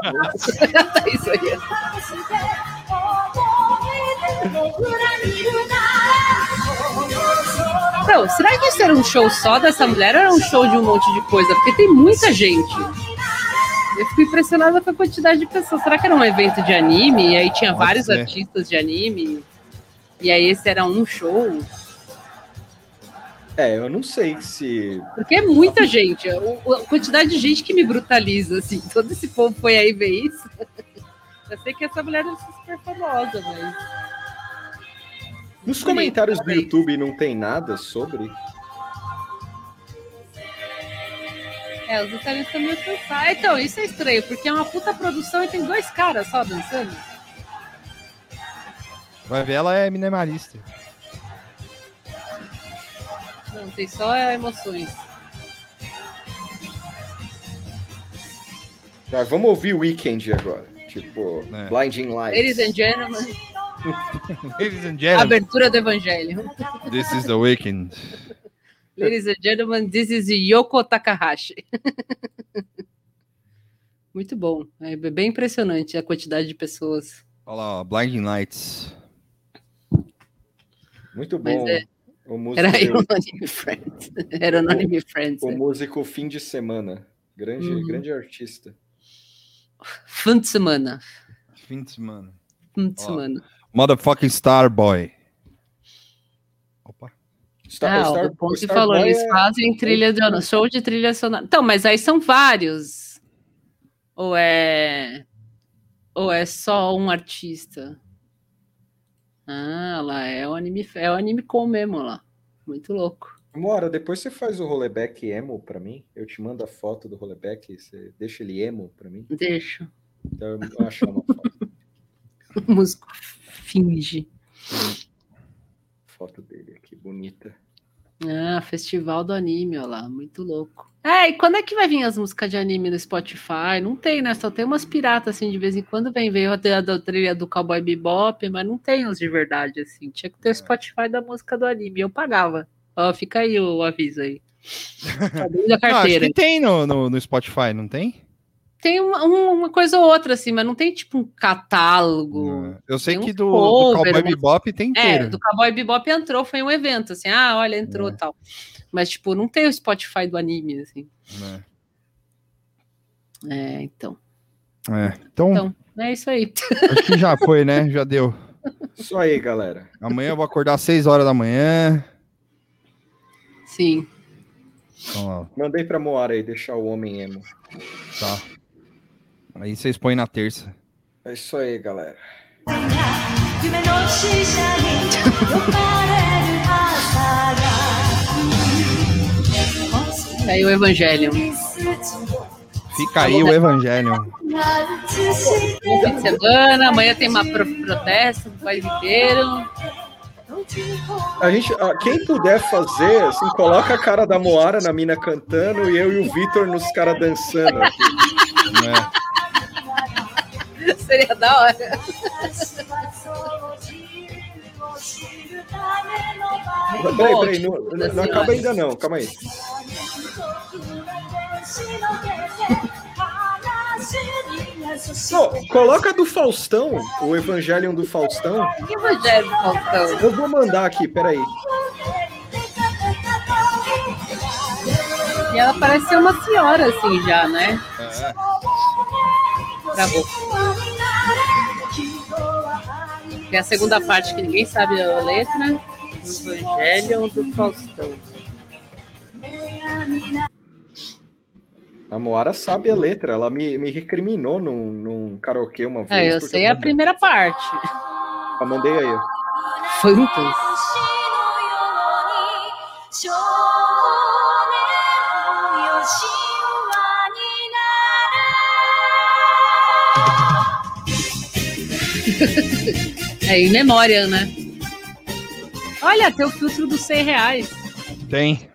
Não, será que isso era um show só dessa mulher ou era um show de um monte de coisa? Porque tem muita gente. Eu fico impressionada com a quantidade de pessoas. Será que era um evento de anime? E aí tinha Pode vários ser. artistas de anime? E aí esse era um show? É, eu não sei se. Porque é muita gente. O- A quantidade de gente que me brutaliza, assim. Todo esse povo foi aí ver isso. Eu sei que essa mulher é super famosa, mas. Nos comentários do YouTube não tem nada sobre. É, os italianos estão meio cansados. Então, isso é estranho, porque é uma puta produção e tem dois caras só dançando. Vai ver, ela é minimalista. Não, tem só emoções. Tá, vamos ouvir o Weekend agora. Tipo, É. Blinding Lights. Ladies and gentlemen, Ladies and gentlemen, abertura do evangelho. this is the weekend. Ladies and gentlemen, this is Yoko Takahashi. Muito bom. É bem impressionante a quantidade de pessoas. Olha lá, ó, Blinding Lights. Muito Mas bom. é- O músico, Era Anonymous Friends. Era Anonymous Friends. o é. músico fim de semana. Grande, Uhum. grande artista. Fim de semana. Fim de semana. Fim de semana. Motherfucking Starboy. Opa. Star, ah, o Star- o ponto o que Starboy falou, eles é- fazem trilha de show de trilha sonora. Então, mas aí são vários. Ou é ou é só um artista? Ah, lá é o anime, é o anime com mesmo lá. Muito louco. Mora, depois você faz o rollback emo pra mim. Eu te mando a foto do rollback. Você deixa ele emo pra mim. Deixa. Então eu vou achar uma foto, O músico finge. foto dele aqui, bonita. Ah, festival do anime, ó lá, muito louco. É, e quando é que vai vir as músicas de anime no Spotify? Não tem, né? Só tem umas piratas, assim, de vez em quando vem, veio a da trilha do Cowboy Bebop, mas não tem os de verdade, assim. Tinha que ter o Spotify da música do anime, eu pagava. Ó, fica aí o aviso aí. Tá da Não, carteira. que tem no, no, no Spotify, não tem? Tem uma, um- uma coisa ou outra, assim, mas não tem, tipo, um catálogo. Eu sei que uns do, do cover, Cowboy umas- Bebop tem É, inteiro. do Cowboy Bebop entrou, foi um evento, assim, ah, olha, entrou É. tal. Mas, tipo, não tem o Spotify do anime, assim. né? É, então. É. Então, Então, é isso aí. acho que já foi, né? Já deu. Isso aí, galera. Amanhã eu vou acordar às 6 horas da manhã. Sim. Então, ó, Mandei pra Moara aí, deixar o homem emo. tá. Aí vocês põem na terça. É isso aí, galera. Aí o Evangelion. Fica aí o evangelho. Bom fim de semana, amanhã tem uma pro- protesto do país inteiro. A gente, ah, quem puder fazer, assim, coloca a cara da Moara na mina cantando e eu e o Vitor nos caras dançando. aqui. Seria da hora. Peraí, peraí, não, não- acaba ainda não, calma aí. Não, coloca do Faustão, o Evangelion do Faustão. Que evangelho, Faustão? Eu vou mandar aqui, peraí. E ela parece ser uma senhora, assim, já, né? Travou. Que é a segunda parte que ninguém sabe a letra. Evangelho do Faustão. A Moara sabe a letra, ela me, me recriminou num, num karaokê uma vez. É, eu sei a mandei- primeira parte. Eu mandei aí. Fantas. É em memória, né? Olha, tem o filtro dos 100 reais. Tem.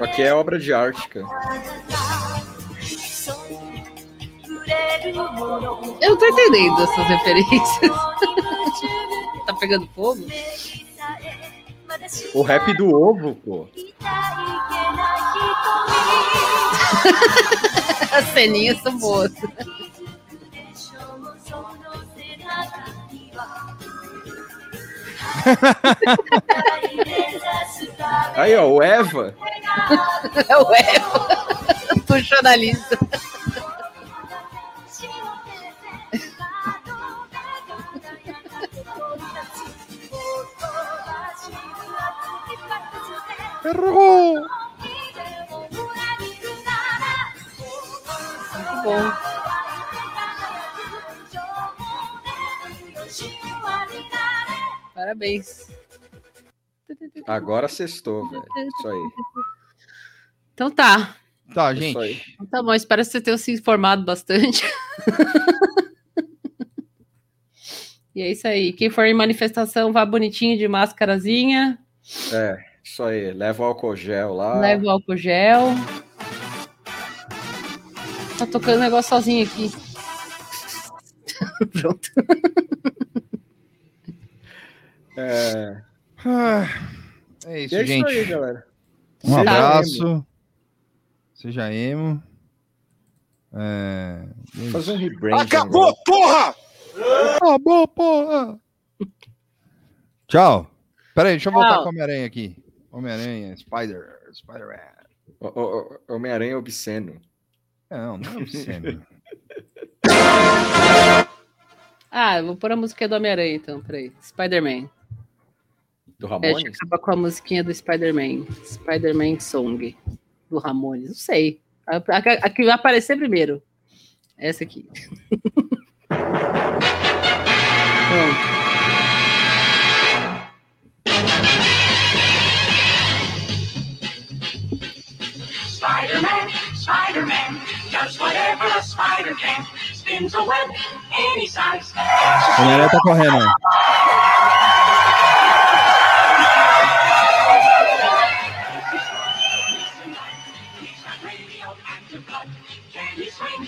Aqui é obra de arte, cara. Eu não tô entendendo essas referências. tá pegando fogo? O rap do ovo, pô. São boas. Aí, ó, o Eva. É o Eva, do jornalista. Errou! Muito bom. Parabéns. Agora sextou, velho. Isso aí. Então tá. Tá, Isso gente. aí. Então Tá bom, espero que você tenha se informado bastante. e é isso aí. Quem for em manifestação, vá bonitinho de máscarazinha. É, isso aí. Leva o álcool gel lá. Leve o álcool gel. Tá tocando negócio sozinho aqui. Pronto. É, Ah, É isso, e é isso gente. aí, galera. Um Seja abraço. Seja emo. É... é isso. Fazer um rebranding. Acabou, porra! Acabou, porra! Tchau. Pera aí, deixa eu voltar Tchau. com o Homem-Aranha aqui. Homem-Aranha, Spider, Spider-Man. Homem-Aranha obsceno. Não, não é obsceno. Ah, eu vou pôr a música do Homem-Aranha então, peraí. Spider-Man. Do É, Ramones? acabar com a musiquinha do Spider-Man. Spider-Man Song. Do Ramones. Não sei. A, a- a que vai aparecer primeiro. Essa aqui. Pronto. A galera tá correndo.